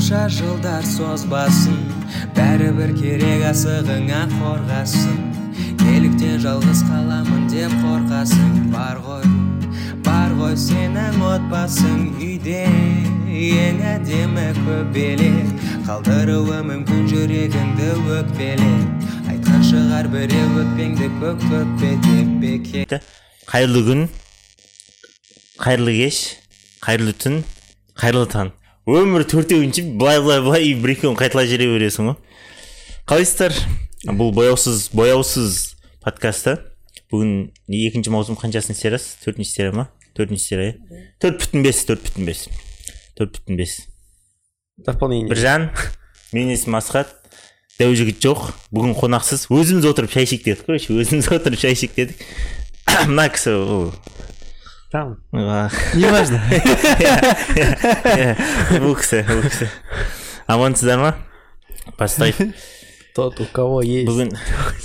қанша жылдар созбасын бәрібір керек асығыңа қорғасын. Неліктен жалғыз қаламын деп қорқасың бар ғой бар ғой сенің отбасың үйде ең әдемі көбелек. Қалдыруы мүмкін жүрегіңді өкпелеп айтқан шығар біреу өкпеңді көк көкпе деп бекер қайырлы күн қайырлы кеш қайырлы түн қайырлы таң. Өмір төртеуінші былай былай былай и бір екеуін қайталай жүре бересің ғой. Қалайсыздар? Бұл бояусыз бояусыз подкасты бүгін екінші маусым қаншасыншы сериясы төртінші серия ма? Төртінші серия иә? Төрт бүтін бес төрт бүтін бес. Төрт бүтін бес. Дополнение біржан менің есімім асхат. Дәужігіт жоқ. Бүгін қонақсыз. Өзіміз отырып шай ішейік дедік короче өзіміз отырып шай ішейік дедік. Мына кісі ол. Там. Неважно. Бұл кісі бұл кісі амансыздар ма поставь тот у кого есть. Бүгін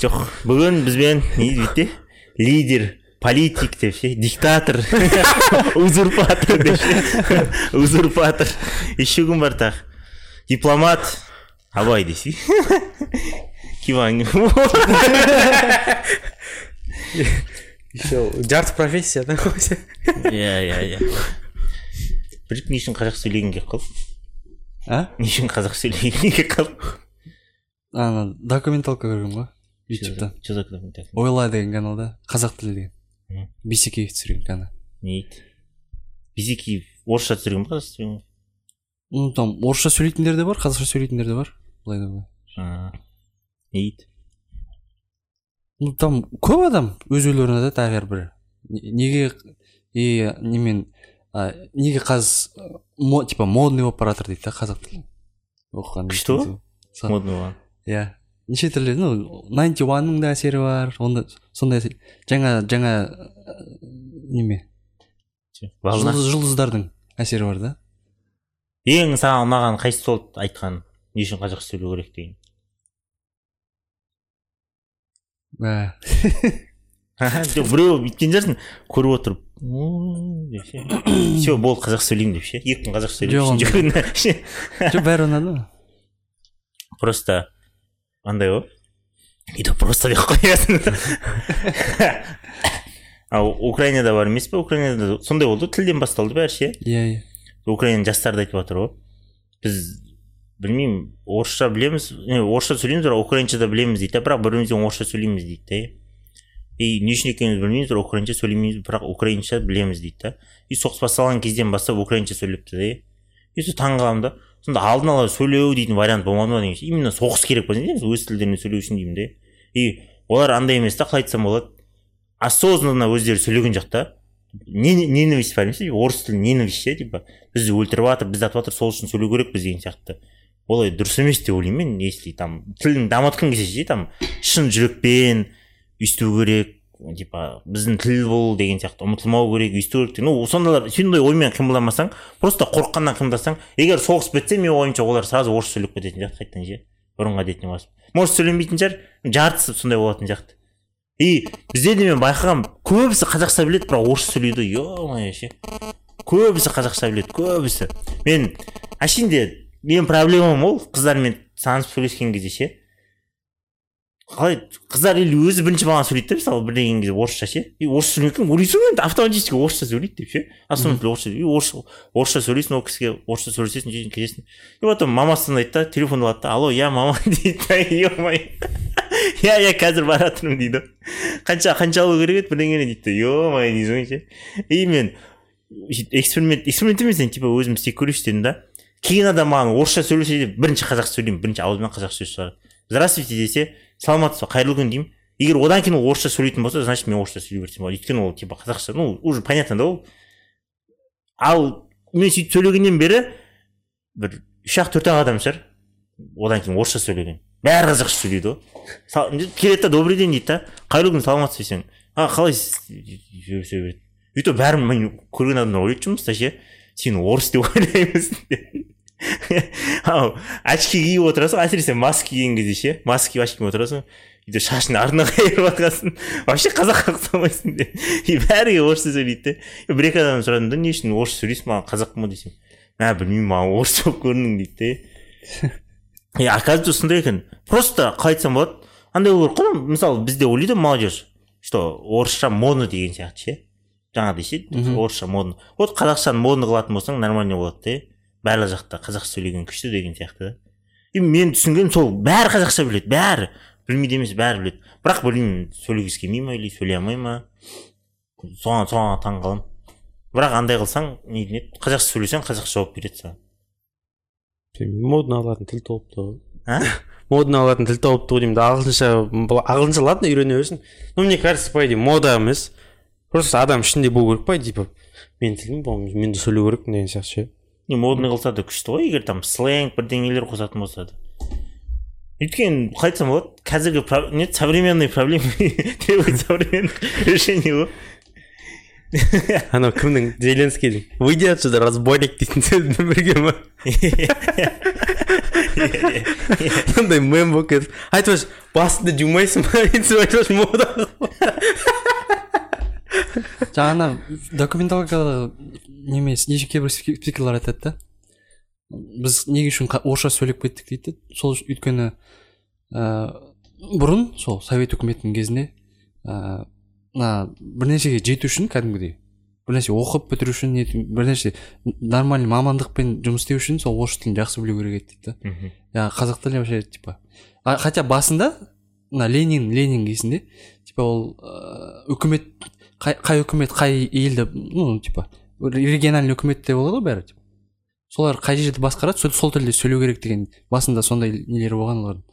жоқ бүгін бізбен не дейді лидер политик деп ше диктатор. Узурпатор. Деп ше узурпатор. Еще кім бар тағы дипломат. Абай десей киваң еще жарты профессия да иә иә иә біліп не үшін қазақша сөйлегің келіп қалды а не үшін қазақша сөйлегің келіп қалды ана документалка көргенмін ғой ютубта что за документация ойла деген каналда қазақ тілі деген бейсекеев түсірген канал не дейді бизекиев орысша түсірген ба қазақша түсірген ну там орысша сөйлейтіндер де бар қазақша сөйлейтіндер де бар былай да былай А, не дейді ну там көп адам өз ойларын айтады әрбір. Бір Не- неге и немен а, неге қазір мо, типа модный болып бара жатыр дейді да қазақ тілі. Оқыған Күшті ғой. Модный болған. Иә. Неше түрлі ну найнти уанның да әсері бар онда сондай жаңа жаңа ә, неме? Жұлдыз, жұлдыздардың әсері бар да. Ең саған ұнаған қайсысы болды айтқан не үшін қазақша сөйлеу керек деген Ә, жоқ біреу бүйткен шығарсың көріп отырып «М, деп ше все болды қазақша сөйлеймін деп ше. Екі күн қазақша сөйлеп Жоқ, бәрі ұнады просто андай ғой. То просто деп қоясың. Ал украинада бар емес па украинада сондай болды ғой тілден басталды бәрі ше. Иә иә. Украина жастары да айтып жатыр ғой. Біз білмеймін орысша білеміз не, орысша сөйлейміз бірақ украинша да білеміз дейді да бірақ бір бірімізбен орысша сөйлейміз дейді да и не үшін екенімізді білмейміз бірақ украинша сөйлемейміз бірақ украинша білеміз дейді да и соғыс басталған кезден бастап украинша сөйлепті да и сол таң қаламын да. Сонда алдын ала сөйлеу дейтін вариант болмады ма деген именно соғыс керек па өз тілдерінде сөйлеу үшін деймін да и олар андай емес та қалай айтсам болады. Осознанно өздері сөйлеген жоқ та. Не- ненависть бар емес орыс тілі ненависть ше типа. Бізді өлтіріп жатыр бізді атып жатыр сол үшін сөйлеу керекпіз деген сияқты. Олай дұрыс емес деп ойлаймын мен если там тілін дамытқың келсе ше там шын жүрекпен өйсту керек типа біздің тіл бұл деген сияқты ұмытылмау керек өйсту керек ну сондайлар сондай оймен қимылдамасаң просто қорыққаннан қимылдасаң егер соғыс бітсе менің ойымша олар сразу орысша сөйлеп кететін сияқты қайтадан ше бұрынғы әдетіне басып. Может сөйлемейтін шығар жартысы сондай болатын сияқты. И бізде де мен байқағанмын көбісі қазақша біледі бірақ орысша сөйлейді е мое ше. Көбісі қазақша біледі көбісі. Мен әшейінде менің проблемам ол. Қыздармен танысып сөйлескен кезде ше. Қалай қыздар или өзі бірінші маған сөйлейді да мысалы бірдеңе кезде орысша ше. И орысша сөйлемей ойлайсың ғой енді автоматически орысша сөйлейді деп ше. Основной тіл орысша и орысша орысша сөйлейсің ол кісіге орысша сөйлесесің сөйтесің кетесің и потом мамасы звондайды да телефон алады да. Алло иә мама дейді да е мое иә иә қазір бара жатырмын дейді. Қанша қанша алу керек еді бірдеңені дейді да. Е мое дейсің ғой ше и мен сөйтіп эксперимент эксперимент емес енді типа өзім істеп көрейінші дедім да. Кейін адам маған орысша сөйлесе де бірінші қазақша сөйлеймін бірінші аузымнан қазақша сөз шығарады здравствуйте десе саламатсыз ба? Қайырлы күн деймін. Егер одан кейін ол орысша сөйлейтін болса значит мен орысша сөйлей берсем. Болады өйткені ол типа қазақша. Ну уже понятно да ол? Ал мен сөйтіп сөйлегеннен бері бір үш ақ төрт ақ адам шығар. Одан кейін орысша сөйлеген. Бәрі қазақша сөйлейді ғой келеді да добрый день дейді да. Қайырлы күн саламатсыз ба десең? А қалайсыз? Сөйлесе береді. То бәрі мен көрген адамдар ойлайды жұмыста ше. Сен орыс деп ойлаймыз. деп ал очки киіп отырасың әсіресе маска киген кезде ше маска киіп очки киіп отырасың үйде шашын артына қайырып жатқансың вообще қазаққа ұқсамайсың деп и бәрі орысша сөйлейді де. Бір екі адамнан сұрадым да не үшін орысша сөйлейсің маған қазақпын ғой десем мә білмеймін маған орыс болып көріндің дейді де. И оказывается сондай екен. Просто қалай айтсам болады. Андай болу керек қой мысалы бізде ойлайды молодежь. Что орысша модно деген сияқты ше. Жаңағыдай ше орысша модно. Вот қазақшаны модно қылатын болсаң нормально болады да барлық жақта қазақша сөйлеген күшті деген сияқты да. И мен түсінгенім сол бәрі қазақша біледі бәрі. Білмейді емес бәрі біледі. Бірақ білмеймін сөйлегісі келмей ма или сөйлей алмай ма? Соған соған таң қаламын. Бірақ андай қылсаң не еді қазақша сөйлесең қазақша жауап береді саған. Модно алатын тіл тауыпты ғой. А? Модно алатын тіл тауыпты ғой деймін ағылшынша ағылшынша ладно үйрене берсін. Ну мне кажется по идее мода емес. Просто адам ішінде болу керек па типа. Менің тілім бұл мен де сөйлеу керекпін деген сияқты ше. Не модный қылса да күшті ғой егер там сленг бірдеңелер қосатын болса да өйткені қалай айтсам болады қазіргі не современные проблемы требуют современных решений ғой анау кімнің зеленскийдің выйди отсюда разбойник дейтін сөзбен бірге ма сондай мем болып кетіп айтып басыңды жумайсың ба сөйтіп айтып мода жаңа документалкада неме неше кейбір спи- спикерлер айтады да. Біз неге үшін орысша сөйлеп кеттік дейді. Сол өйткені ә, бұрын сол совет үкіметінің кезінде ә, мына бірнәрсеге жету үшін кәдімгідей бірнәрсе оқып бітіру үшін не бірнәрсе нормальный мамандықпен жұмыс істеу үшін сол орыс тілін жақсы білу керек еді дейді я қазақ тілі вообще типа а, хотя басында мына ленин ленин кезінде типа ол ыыы, үкімет қай, қай үкімет қай елді ну типа региональный үкіметте болады ғой бәрі солар қай жерді басқарады сол, сол тілде сөйлеу керек деген басында сондай нелері болған олардың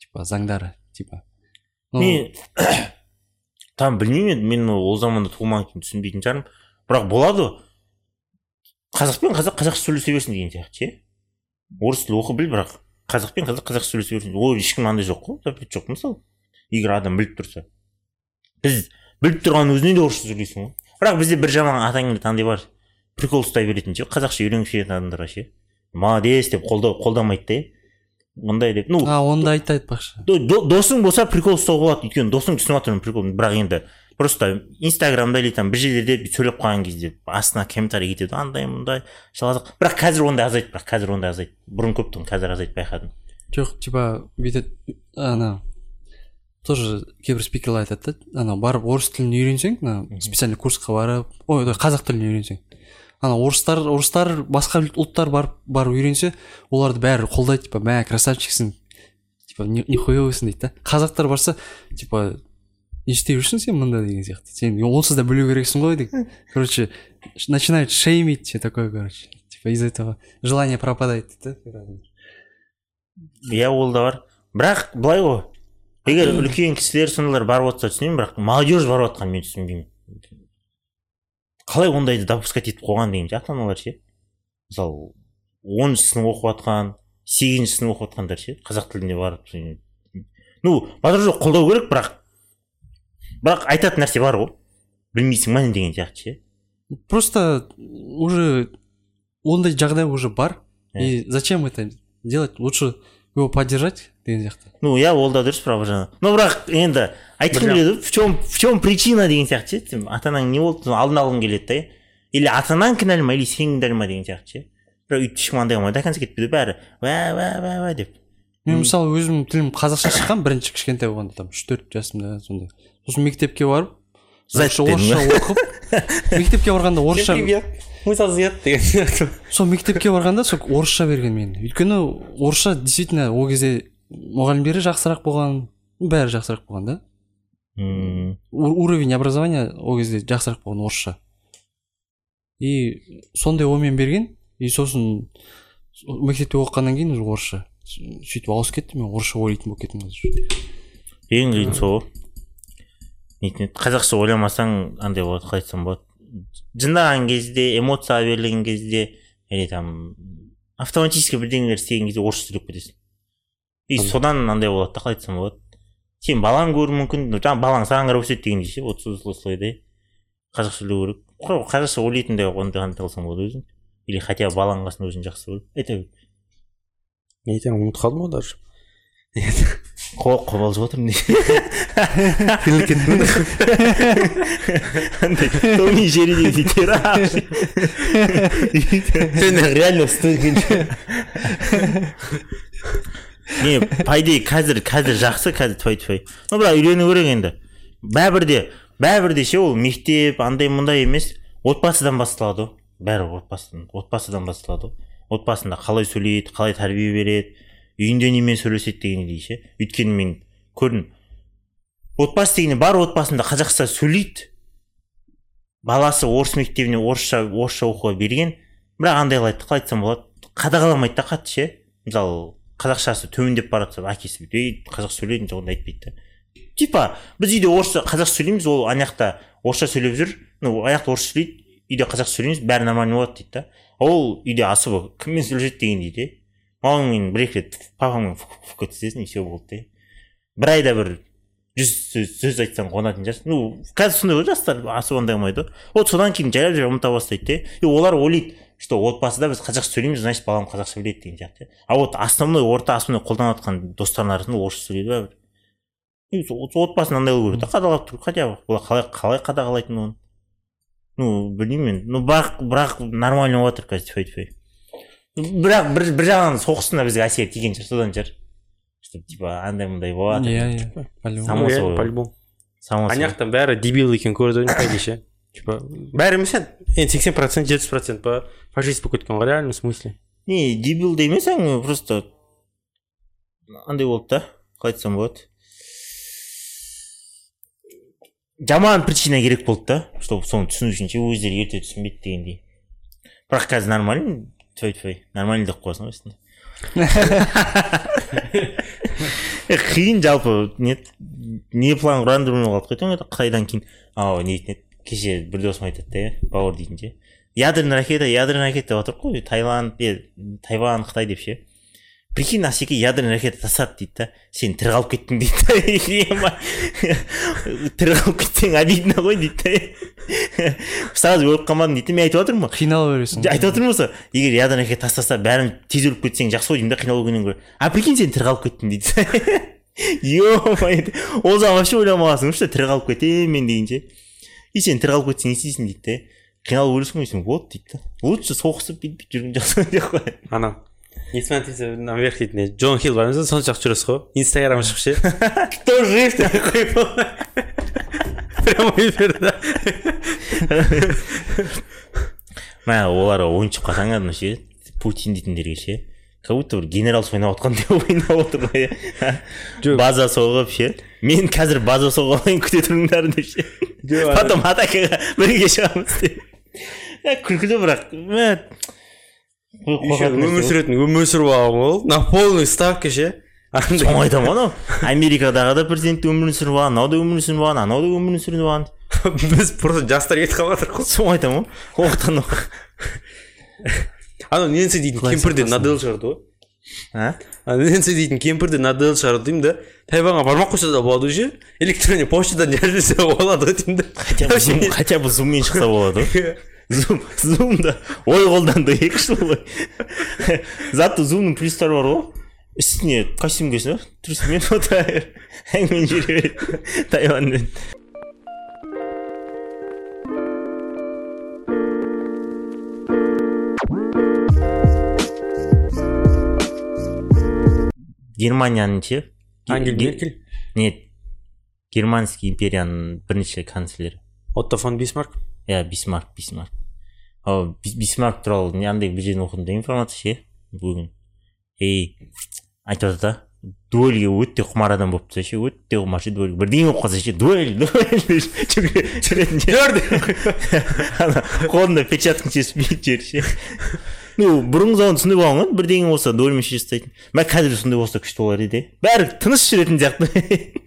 типа заңдары типа. Ну, мен там білмеймін енді мен ол заманда туылмаған кейін түсінбейтін шығармын. Бірақ болады ғой. Қазақ қазақша сөйлесе берсін деген сияқты ше? Орыс тілі оқы біл бірақ қазақ пен қазақ қазақша сөйлесе берсін. Ол ешкім андай жоқ қой запрет жоқ мысалы. Егер адам біліп тұрса. Біз біліп тұрған өзінен де орысша сөйлейсің ғой. Бірақ бізде бір жаман атаңды андай бар. Прикол ұстай беретін ше қазақша үйренгісі келетін адамдарға ше. Молодец деп қолдау қолдамайды да мындай деп ну а оны да айта айтпақшы До- до- досың болса прикол ұстауға болады өйткені досың түсініп жатыр прикол бірақ енді просто инстаграмда или там бір жерлерде сөйлеп қалған кезде астына комментарий кетеді андай мындай шалазақ бірақ қазір ондай азайды бірақ қазір ондай азайды. Бұрын көп тұғын қазір азайды байқадым. Жоқ типа бүйтеді ана тоже кейбір спикерлер айтады да анау барып орыс тілін үйренсең ана специальный курсқа барып ой қазақ тілін үйренсең ана орыстар орыстар басқа ұлттар барып барып үйренсе оларды бәрі қолдайды типа мә красавчиксің типа ни- нихуевыйсың дейді да. Қазақтар барса типа не істеп жүрсің сен мында деген сияқты. Сен онсыз да білу керексің ғой деген. Короче начинают шеймить все такое короче. Типа из этого желание пропадает дейді да. Иә ол да бар бірақ былай ғой. Егер үлкен кісілер сондайлар барып жатса түсінемін бірақ молодежь барып жатқанын мен түсінбеймін. Қалай ондайды допускать етіп қойған деген ше ата аналар ше? Мысалы оныншы сынып оқып жатқан сегізінші сынып оқып жатқандар ше? Қазақ тіліне барып ну батыр жоқ қолдау керек бірақ бірақ айтатын нәрсе бар ғой. Білмейсің ма не деген сияқты ше? Просто уже ондай жағдай уже бар. И зачем это делать? Лучше его поддержать? Деген сияқты ну иә ол да дұрыс бірақ бір жағынан но бірақ енді айтқым келеді в чем в чем причина деген сияқты ше сен ата анаң не болды соны алдын алғың келеді да иә или ата анаң кінәлі ма или сен кінәлі ма деген сияқты ше. Бірақ өйтіп ешкім андай қылмайды до конца кетпейді бәрі уә уә уә уә деп. Мен мысалы өзімнің тілім қазақша шыққан бірінші кішкентай болғанда там үш төрт жасымда сондай. Сосын мектепке барып орысша оқып мектепке барғанда орысша мы свет деген сияқты сол мектепке барғанда сол орысша берген мен. Өйткені орысша действительно ол кезде мұғалімдері жақсырақ болған бәрі жақсырақ болған да. Уровень образования ол кезде жақсырақ болған орысша. И сондай оймен берген и сосын мектепте оқығаннан кейін уже орысша. Сөйтіп ауысып кетті мен орысша ойлайтын болып кеттім қазір. Ең қиын сол. Ғой нетін еді, қазақша ойламасаң андай болады қалай айтсам болады. Жындаған кезде эмоцияға берілген кезде или там автоматически бірдеңелер істеген кезде орысша сөйлеп кетесің и содан андай болады да қалай айтсам болады. Сен балаң көруі мүмкін жаңағы балаң саған қарап өседі дегендей ше вот сол- осылай да. Қазақша сөйлеу керек. Қазақша ойлайтындай ондай қандай қылсаң болады өзің. Или хотя бы баланың қасында өзің жақсы көріп айта бер не айтамын ұмытып қалдым ғой даже. қобалжып отырмын томи жеріне бүйтер сен реально не по идее қазір қазір жақсы қазір тфай тфай ну бірақ үйрену керек енді. Бәрібір де бәрібір де ше ол мектеп андай мындай емес. Отбасыдан басталады ғой бәрі отбасыдан отбасыдан басталады ғой отбасында қалай сөйлейді қалай тәрбие береді. Үйінде немен сөйлеседі дегендей ше өйткені мен көрдім. Отбасы дегенде бар отбасында қазақша сөйлейді. Баласы орыс мектебіне орысша орысша оқуға берген. Бірақ андайлайды қалай айтсам болады. Қадағаламайды да қатты ше. Мысалы қазақшасы төмендеп бара жатса әкесі ей қазақша сөйледің жоғында айтпайды да. Типа біз үйде орысша қазақша сөйлейміз ол ана жақта орысша сөйлеп жүр. Ну ана жақта орысша сөйлейді үйде қазақша сөйлейміз бәрі нормально болады дейді да. Ол үйде особо кіммен сөйлеседі? дегендей де. Маған мен бір екі рет папаммен кеткізесің и все болды да бір айда бір жүз сөз, сөз айтсаң қуанатын шығарсың. Ну қазір сондай ғой жастар особо андай қылмайды ғой. Вот содан кейін жайлап жайлап ұмыта бастайды да и олар ойлайды что отбасыда біз қазақша сөйлейміз значит балам қазақша біледі деген сияқты а вот основной орта основной қолданып жатқан достардың арасында орысша сөйлейді бәрібір отбасын андай қылу керек та қадағалап тұру хотя бы. Олар қалай қалай қадағалайтын оны ну білмеймін енді ну бірақ бірақ нормально болып жатыр қазір тфай тфай бірақ бір бір жағынан соғыстың да бізге әсері тиген шығар содан шығар. Что типа андай мындай болады. Иә иә. Само собой. по любому само ана жақтан бәрі дебил екенін көрді ғой ше типа бәрі емес енді енді сексен процент жетпіс процент па фашист болып кеткен ғой реально в смысле? Не дебил де емес әңгіме просто андай болды да қалай айтсам болады. Жаман причина керек болды да чтобы соны түсіну үшін ше өздері ерте түсінбейді дегендей. Бірақ қазір нормально тфай тфай нормально деп қоясың ғой астына Е, қиын жалпы не не план құранды білмей қалдық қой қытайдан кейін ау не дейтін еді кеше бір досым айтады да иә бауыр дейтін ше ядерный ракета ядерный ракета деп жатыр ғой таиланд е, тайвань қытай деп ше прикинь асеке ядерный ракета тастады дейді да сен тірі қалып кеттің дейді да Ема, тірі қалып кетсең обидно ғой дейді да сразу өліп қалмадың дейді мен айтып жатырмын ғой. Қинала бересің. Айтып отырмын осы. Егер ядерный ракета тастаса бәрін тез өліп кетсең жақсы ғой деймін да қиналып өлгеннен гөрі. А прикинь сен тірі қалып кеттің дейді. Е мое ол жақ вообще ойламағансың. Ғой что тірі қалып кетемін мен деген ше. И сен тірі қалып кетсең не істейсің дейді да қиналып өлесің ғой десем вот дейді да. Лучше соғысып бүйтіп жүрген жақсы деп қояды анау не смотрите наверх дейтін джон хилл бар емес сонша жүресіз ғой. Инстаграм ашып ше. Кто жив такой прямой эфирде мә олар ойыншық кәдімгі ше путин дейтіндерге ше. Как будто бір генерал ойнап отқандай ойнап отыр ғой иә. База соғып ше. Мен қазір база соғып алайын күте тұрыңдар деп ше. Потом атакаға бірге шығамыз деп. Күлкілі бірақ мә, өмір сүретін өмір сүріп алған ғой на полный ставка ше. Соны айтамын ғой анау америкадағы да президент өмірін сүріп алған анау да өмірін сүріп алған анау да өмірін сүріп алған біз просто жастар кетіп қалып жатырмық қой соны айтамын ғой оқтан анау ненси дейтін кемпір де надел шығарды ғой а? Ненси дейтін кемпір де надел шығарды деймін да? Тайваньға бармай ақ қойса да болады ғой ше электронный почтадан жазып жіберсе болады ғой деймін да хотя бы зум хотя бы зуммен шықса болады ғой зум зумда ой қолданды екі жыл ғой зато зумның плюстары бар ғой үстіне костюм киесің ба трусымен отыра бер әңгімені жүре береді тайваньмен германияның ше ангель Ге- меркель нет германский империяның бірінші канцлері отто фон бисмарк иә бисмарк бисмарк бисмарк туралы андай бір жерден оқыдым да информация ше бүгін ей айтып жатыр да дуэльге өте құмар адам болыпты ше өте құмар ше дуэльге. Бірдеңе болып қалса ше дуэль дуэль қолында перчатканы шешіп бүйтіп жүр ше. Ну бұрынғы заманда сондай болған ғой. Бірдеңе болса дуэльмен шеше тастайтын мә қазір сондай болса күшті болар еді бәрі тыныш жүретін сияқты.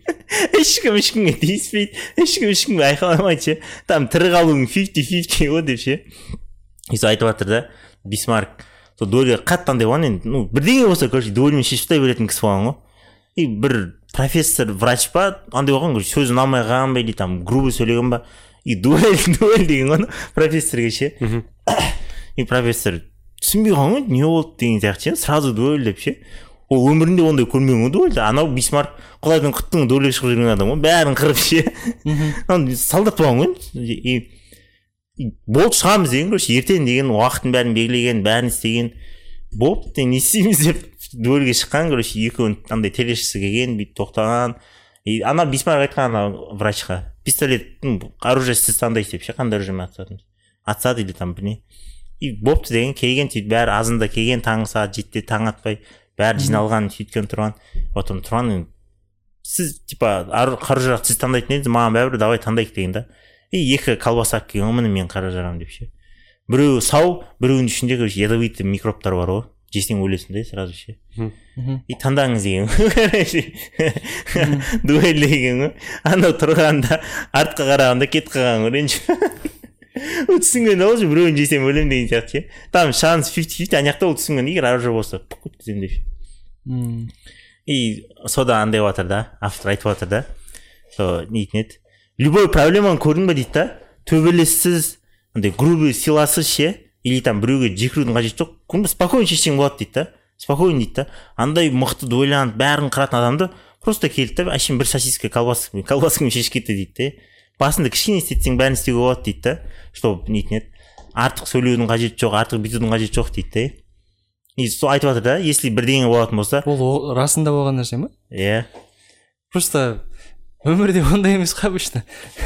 Ешкім ешкімге тиіспейді. Ешкім ешкімге айқайламайды ше. Там тірі қалудың фифти фифти ғой деп ше. Сол айтып жатыр да бисмарк сол дуэльге қатты андай болған енді ну бірдеңе болса короче дуэльмен шешіп тастай беретін кісі болған ғой и бір профессор врач па андай болған короче сөзі ұнамай қалған ба или там грубо сөйлеген ба и дуэль дуэль деген ғой профессорге ше и профессор түсінбей қалған ғой не болды деген сияқты ше сразу дуэль деп ше ол өмірінде ондай көрмеген ғой дуэльді анау бисмарк құдайдың құттығын дуэльге шығып жүрген адам ғой бәрін қырып ше солдат болған ғой и болды шығамыз деген короче ертең деген уақытын бәрін белгілеген бәрін істеген болды не істейміз деп дуэльге шыққан короче екеуін андай тележкасы келген бүйтіп тоқтаған. И ана бисмарк айтқан ана врачқа пистолет оружие сіз таңдайсыз деп ше қандай оружиемен атысатын атысады или там не? И бопты деген келген сөйтіп бәрі азанда келген таңғы сағат жетіде таң атпай бәрі жиналған сөйткен тұрған. Потом тұрған сіз типа қару жарақ сіз таңдайтын едіңіз маған бәрібір давай таңдайық деген да. И екі колбаса алып келген ғой міне менің қару жарағым деп ше. Біреуі сау біреуінің ішінде короче ядовитый микробтар бар ғой. Жесең өлесің да сразу ше. И таңдаңыз деген ғой короче. Дуэль деген ғой. Анау тұрғанда артқа қарағанда кетіп қалған ғой ренжіп. Ол түсінген ол же біреуін жесем өлемін деген сияқты ше. Там шанс фифти фифти ана жақта ол түсінген егер оружие болса өткіземін деп и сода андай жатыр да автор айтып жатыр да сол нетін еді любой проблеманы көрдің ба дейді да? Төбелессіз андай грубый силасыз ше? Или там біреуге жекірудің қажеті жоқ? Спокойно шешсең болады дейді да? Спокойно дейді да? Андай мықты дуэлянт бәрін қыратын адамды просто келді да әшейін бір сосиска колбаскамен колбаскамен шешіп кетті дейді да басында кішкене істетсең бәрін істеуге болады дейді да чтобы нетін еді артық сөйлеудің қажеті жоқ артық бүйтудің қажеті жоқ дейді да и сол айтып жатыр да если бірдеңе болатын болса ол расында болған нәрсе ма иә. Просто өмірде ондай емес қой обычно.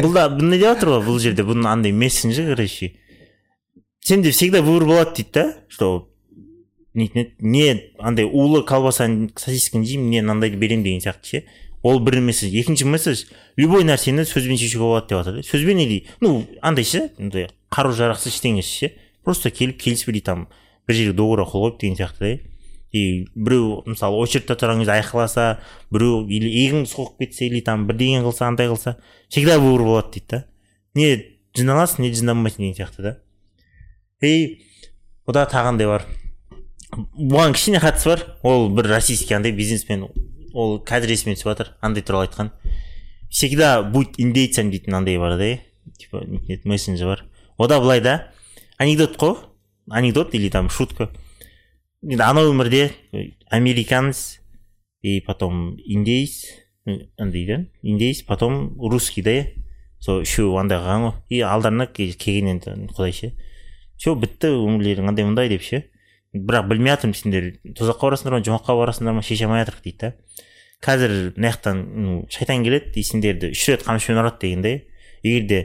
Бұл да не деп жатыр ғой бұл жерде. Бұның андай мессенджі короче. Сенде всегда выбор болады дейді да что нетін не андай улы колбасаны сосисканы жеймін не мынандайды беремін деген сияқты ше. Ол бір месседж екінші месседж любой нәрсені сөзбен шешуге болады деп жатыр да. Сөзбен или ну андай ше қару жарақсыз ештеңесі ше. Просто келіп келісіп или там бір жерге договорға қол қойып деген сияқты да. И біреу мысалы очередьте тұрған кезде айқайласа біреу или иығыңды соғып кетсе или там бірдеңе қылса андай қылса всегда выбор болады дейді да. Не жиналасың не жиналмайсың деген сияқты да. И бұда тағы андай бар. Бұған кішкене қатысы бар. Ол бір российский андай бизнесмен ол қазір есіме түсіп жатыр андай туралы айтқан. Всегда будь индейцем дейтін андай бар да типа мессенджер бар. Ода былай да анекдот қой. Анекдот или там шутка. Анау өмірде американец и потом индейец ну, андай да индейец потом русский да сол үшеуі андай қалған ғой и алдарына ке- келген енді құдай ше все бітті өмірлерің андай мындай деп ше бірақ білмей жатырмын сендер тозаққа барасыңдар ма жұмаққа барасыңдар ма шеше алмай жатырмық дейді да қазір мына жақтан шайтан келеді и сендерді үш рет қамшымен ұрады деген да егер де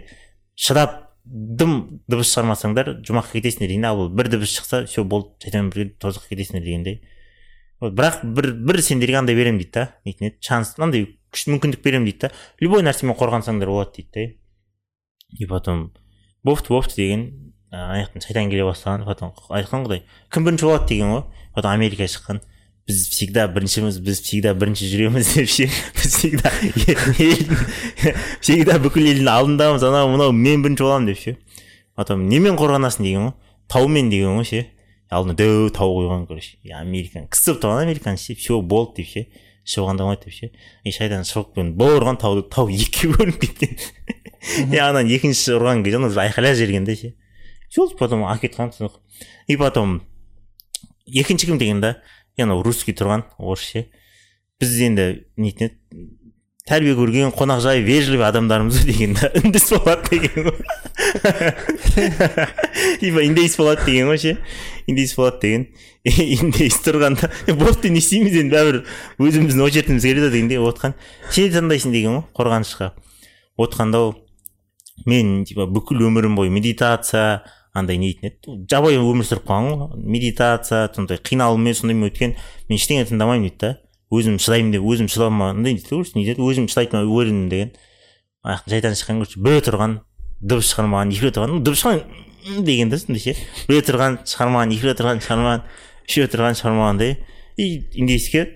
шыдап дым дыбыс шығармасаңдар жұмаққа кетесіңдер да ал бір дыбыс шықса все болды шайтанмен бірге тозаққа кетесіңдер дегендей. Вот бірақ бір бір сендерге андай беремін дейді да нетін еді шанс мынандай күш мүмкіндік беремін дейді да. Любой нәрсемен қорғансаңдар болады дейді да и потом бопты бопты деген ана жақтан шайтан келе бастаған потом айтқан құдай. Кім бірінші болады деген ғой. Потом америка шыққан. Біз всегда біріншіміз біз всегда бірінші жүреміз деп ше? Біз всегда всегда бүкіл елдің алдындамыз анау мынау мен бірінші боламын деп ше? Потом немен қорғанасың деген ғой таумен деген ғой ше? Алдына дәу тау қойған короче американ. Кісі болып тұрған американец ше? Все болды деп ше? Қалған деп ше? И шайтан шығып бір ұрған тауды тау екіге бөлініп кеткен и анан екінші ұрған кезде ана уже айқайлап жіберген да ше. Все потом тұнық и потом екінші кім деген да? Анау русский тұрған орыс ше біз енді нетін тәрбие көрген қонақжай вежливый адамдармыз деген да үндіс болады деген ғой типа индейец болады деген ғой ше индейец болады деген индейец тұрғанда болды не істейміз енді бәрібір өзіміздің очередіміз келеді дегенде отқан сен таңдайсың деген ғой қорғанышқа отқанда ол мен типа бүкіл өмірім бойы медитация андай нетін еді. Жабайы өмір сүріп қалған ғой. Медитация сондай қиналумен сондаймен өткен мен ештеңе тыңдамаймын дейді да. Өзім шыдаймын деп өзім шыдауыма андай дейді ғой не дейді өзім шыдайтыныма уверенмін деген. Аяқ жайдан шыққан короче біреу тұрған дыбыс шығармаған екеу тұрған. Дыбыс шығармаған «м» деген да сондай ше. Біреу тұрған шығармаған екеу тұрған шығармаған үшеу тұрған шығармаған да и индейский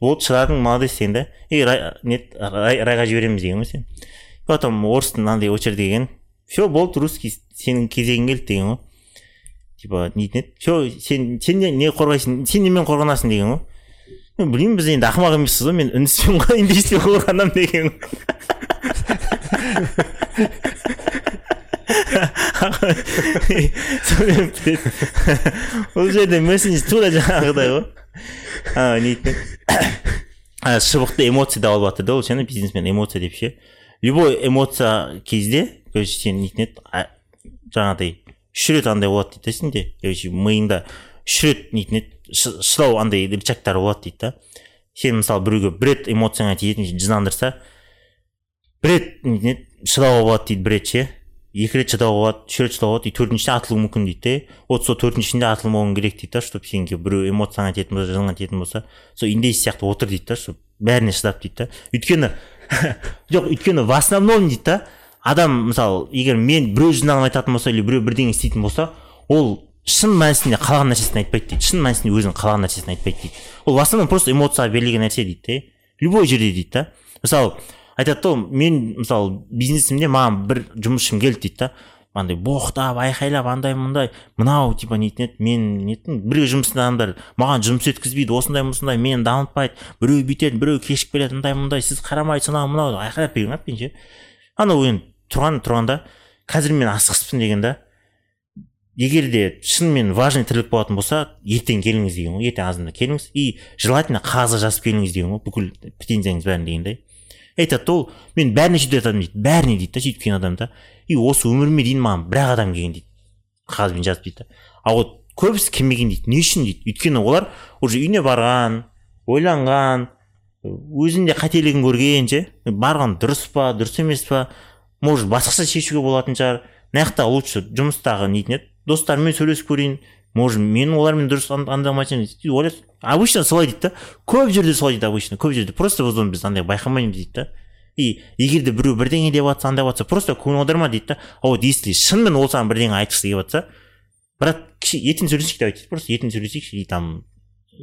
болды шыдадың молодец деген да. И не рай, райға жібереміз деген ғой сен. Потом орыстың андай очереди келген все болды русский сенің кезегің келді деген ғой типа нетін еді все сен сен не, қорғайсың сен немен қорғанасың деген ғой мен білмеймін біз енді ақымақ емеспіз ғой мен үндіспен ғой индейспен қорғанамын деген бітеді ол жерде мессенджер тура жаңағыдай ғой ана не дейтін еді шыбықты эмоция деп алып жатыр да ол ана бизнесмен эмоция деп ше любой эмоция кезде короче сен нетін еді жаңағыдай үш рет андай болады дейді да сенде короче миыңда үш рет нетін еді. Шы- шыдау андай рычагтары болады дейді да. Сен мысалы біреуге бір рет эмоцияңа тиетін жындандырса бір рет нетін еді. Шыдауға болады дейді бір рет ше. Екі рет шыдауға болады үш рет шыдауға болады и төртіншісінде атылуы мүмкін дейді да вот сол төртіншісінде атылмауың керек дейді да чтобы сенге біреу эмоцияңа тиетін болса жыныңа тиетін болса сол индейец сияқты отыр дейді да чтобы бәріне шыдап дейді да. Өйткені жоқ өйткені в основном дейді да адам мысалы егер мен біреу жинағын айтатын болса или біреу бірдеңе істейтін болса ол шын мәнісінде қалаған нәрсесін айтпайды дейді. Шын мәнісінде өзінің қалаған нәрсесін айтпайды дейді. Ол в основном просто эмоцияға берілген нәрсе дейді да любой жерде дейді да мысалы айтады да мен мысалы бизнесімде маған бір жұмысшым келді дейді да андай боқтап айқайлап андай мындай мынау типа нетін еді мен нетін бірге жұмыс адамдар маған жұмыс өткізбейді осындай осындай мені дамытпайды. Біреу бүйтеді біреу кешігіп келеді мындай мындай сіз қарамайсыз анау мынау айқайлап берген ғой менше анау енді тұрған тұрғанда қазір мен асығыспын деген да. Егер де шынымен важный тірлік болатын болса ертең келіңіз деген ғой ертең азанда келіңіз. И желательно қағазға жазып келіңіз деген ғой бүкіл претензияңыз бәрін дегендей айтады да ол мен бәріне сөйтіп айтамын дейді бәріне дейді да сөйтіп келген адам да. И осы өміріме дейін маған бір ақ адам келген дейді қағазбен жазып дейді а вот көбісі келмеген дейді не үшін дейді. Өйткені олар уже үйіне барған ойланған өзінде қателігін көрген ше. Барған дұрыс па дұрыс емес па? Может басқаша шешуге болатын шығар. Мына жақта лучше жұмыстағы нетін еді достарыммен сөйлесіп көрейін. Может мен олармен дұрыс андамайтын ойлайсың обычно солай дейді да. Көп жерде солай дейді обычно көп жерде. Просто біз оны біз андай байқамаймыз дейді да. И егер де біреу бірдеңе деп жатса андай жатса просто көңіл аударма дейді да. А вот если шынымен ол саған бірдеңе айтқысы келіп жатса брат ертең сөйлесейік айтады просто ертең сөйлесейікші или там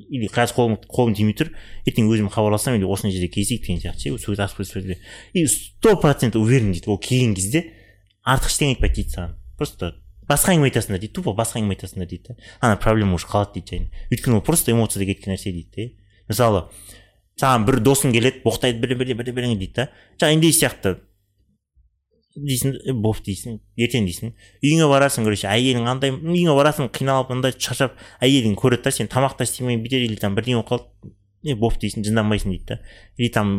или қазір қолым қолым тимей тұр ертең өзім хабарласамын или осындай жерде кездесейік деген сияқты ше сөйтіп сөйле и сто процент уверен дейді ол келген кезде артық ештеңе айтпайды дейді саған. Просто басқа әңгіме айтасыңдар дейді тупо басқа әңгіме айтасыңдар дейді да. Ана проблема уже қалады дейді жайына өйткені ол просто эмоцияда кеткен нәрсе дейді да мысалы саған бір досың келеді боқтайды бірде бірде бірде бірдеңе дейді да. Жаңағы индей сияқты дейсің «Е, боп дейсің ертең дейсің үйіңе барасың короче әйелің андай үйіңе барасың қиналып андай шаршап әйелің көреді да сен тамақ та істемей бүйтеді или там бірдеңе болып қалды е боп дейсің жынданбайсың дейді да. Или там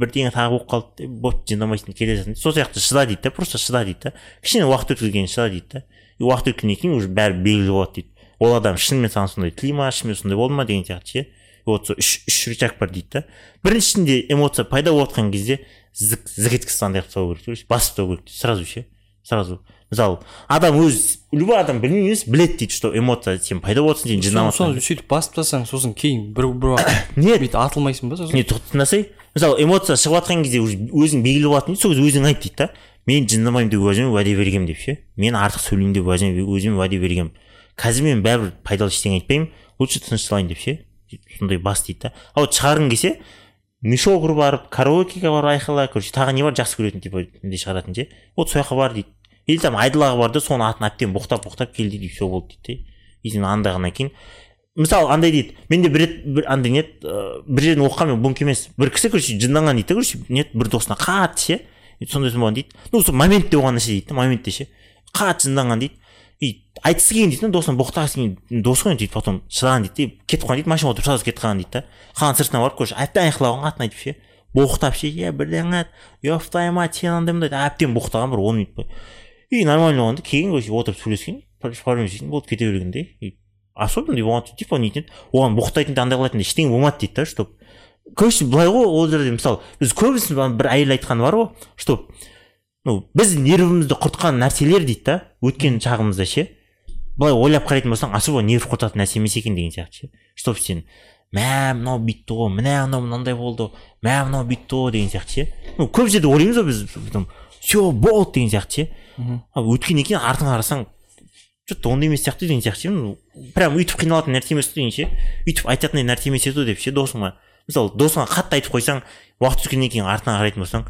бірдеңе тағы болып қалды «Е, боп жынданбайсың келе жатырсың сол сияқты шыда дейді да просто шыда дейді да. Кішкене уақыт өткізгеннен шыда дейді да. И уақыт өткеннен кейін уже бәрі белгілі болады дейді. Ол адам шынымен саған сондай тілей ма шынымен сондай болды ма деген сияқты ше. Вот сол үш үш рычаг бар дейді да. Біріншісінде эмоция пайда болып жатқан кезде зік зік еткізіп андай қылып тастау керек короче басып тастау керек сразу ше сразу мысалы адам өз любой адам білмеймін емес біледі дейді что эмоция сен пайда жатсың сен соны жинамасың сөйтіп басып тастасаң сосын кейін бір бір уақыт нет бүйтіп атылмайсың ба сосын? Не тыңдасай мысалы эмоция шығып жатқан кезде уже өзің белгілі болатын дейді сол кезде өзің айт дейді да. Мен жындамаймын деп өзіме уәде бергенмін деп ше. Мен артық сөйлеймін деп өзіме өзіме уәде бергенмін қазір мен бәрібір пайдалы ештеңе айтпаймын лучше тынышталайын деп ше. Сондай бас дейді да. А вот шығарғың келсе мешогыр барып караокеге барып айқайла короче тағы не бар? Жақсы көретін типа не шығаратын ше вот сол жаққа бар дейді. Или там айдалаға бар да соның атын әбден боқтап боқтап кел дейді и все болды дейді и сен андағаннан кейін мысалы андай дейді. Менде бір рет бір андай не бір жерден оқығанмын бұнікі емес. Бір кісі короче жынданған дейді да короче не бір досына қатты ше. Сондай болған дейді. Ну сол моментте болған нәрсе дейді да моментте ше. Қатты жынданған дейді. И айтқысы келген дейді да досына боқтағысы келген досы ғой сөйтіп потом шыдаған дейді да кетіп қалған дейді машинаға отырып сразу кетіп қалған дейді да қаланың сыртына барып короче әбден айқайлаған атын айтып ше боқтап ше е бірдеңе еп твою мать сен андай мындай әбден боқтаған бір он минут бойы и нормально болған да келген короче отырып сөйлескен проблема болды кете берген да и особенно оған типа нетін еді оған боқтайтын да андай қылатын да ештеңе болмады дейді да чтоб короче былай ғой ол жерде мысалы біз көбісі бір әйел айтқаны бар ғой что ну біз нервімізді құртқан нәрселер дейді да өткен шағымызда ше. Былай ойлап қарайтын болсаң особо нерв құртатын нәрсе емес екен деген сияқты ше. Чтоб сен мә мынау бүйтті ғой міне анау мынандай болды мә мынау бүйтті ғой деген сияқты ше. Ну көп жерде ойлаймыз ғой біз там все болды деген сияқты ше. А өткеннен кейін артыңа қарасаң че то ондай емес сияқты деген сияқты ше. Ну прям өйтіп қиналатын нәрсе емес деген ше. Өйтіп айтатындай нәрсе емес еді ғой деп ше досыңа. Мысалы досыңа қатты айтып қойсаң уақыт өткеннен кейін артыңа қарайтын болсаң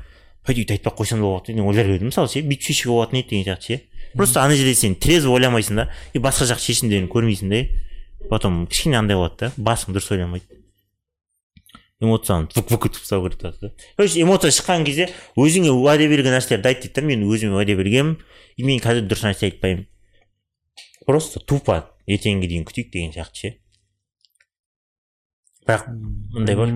пойди өйтіп айтпай ақ қойсам да болады деп ойлар едім мысалы ше бүйтіп шешуге болатын еді деген сияқты ше просто ана жерде сен трезво ойламайсың да и басқа жақ шешімдерін көрмейсің да потом кішкене андай болады да басың дұрыс ойламайды эмоцияны вук вук етіп тастау керек да короче эмоция шыққан кезде өзіңе уәде берген нәрселерді айт дейді да мен өзіме уәде бергенмін и мен қазір дұрыс нәрсе айтпаймын просто тупо ертеңге дейін күтейік деген сияқты ше бірақ мындай бар.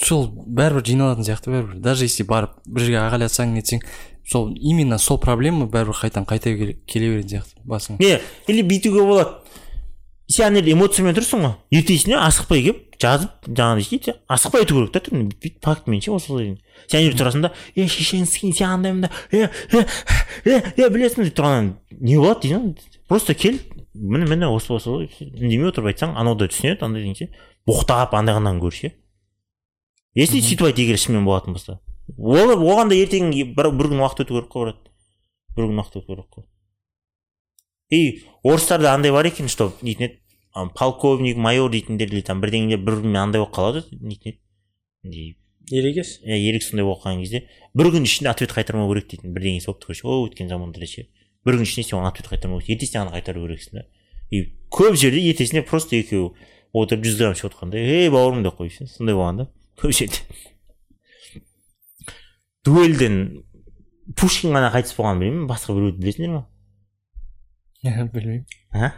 Сол бәрібір жиналатын сияқты бәрібір. Даже если барып бір жерге ағайлатсаң нетсең сол именно сол проблема бәрібір қайтадан қайта келе беретін сияқты басыңа не или бүйтуге болады. Сен ана жерде эмоциямен тұрсың ғой. Ертесіне асықпай келіп жазып жаңағыдай істейді асықпай айту керек та түрін бүйтіп фактімен ше осылай сен ана жерде тұрасың да е шешеңсің сен андаймын да е е е е білесің деп тұрғаннан не болады дейсің просто кел міне міне осы осы үндемей отырып айтсаң анау да түсінеді андай деген ше боқтап андағаннан гөрі ше если сөйтіп айт егер шынымен болатын болса. Ол оған да ертең бір, бір күн уақыт өту керек қой брат. Бір күн уақыт өту керек қой. И орыстарда андай бар екен что дейтін еді полковник майор дейтіндер или там бірдеңелер бір бірімен андай болып қалады дейтін еді. Ерегес? Иә ерік сондай болып қалған кезде бір күн ішінде ответ қайтармау керек дейтін бірдеңесі болып тұр ше о өткен заманда ше бір күн ішінде сен оған ответ қайтармау керек ертесіне ана қайтару керексің да. И көп жерде ертесіне просто екеуі отырып жүз грамм ішіп отқанда ей бауырым деп қойып ше сондай болған да. Көп жерде дуэльден пушкин ғана қайтыс болғанын білмеймін басқа біреуді білесіңдер ма білмеймін а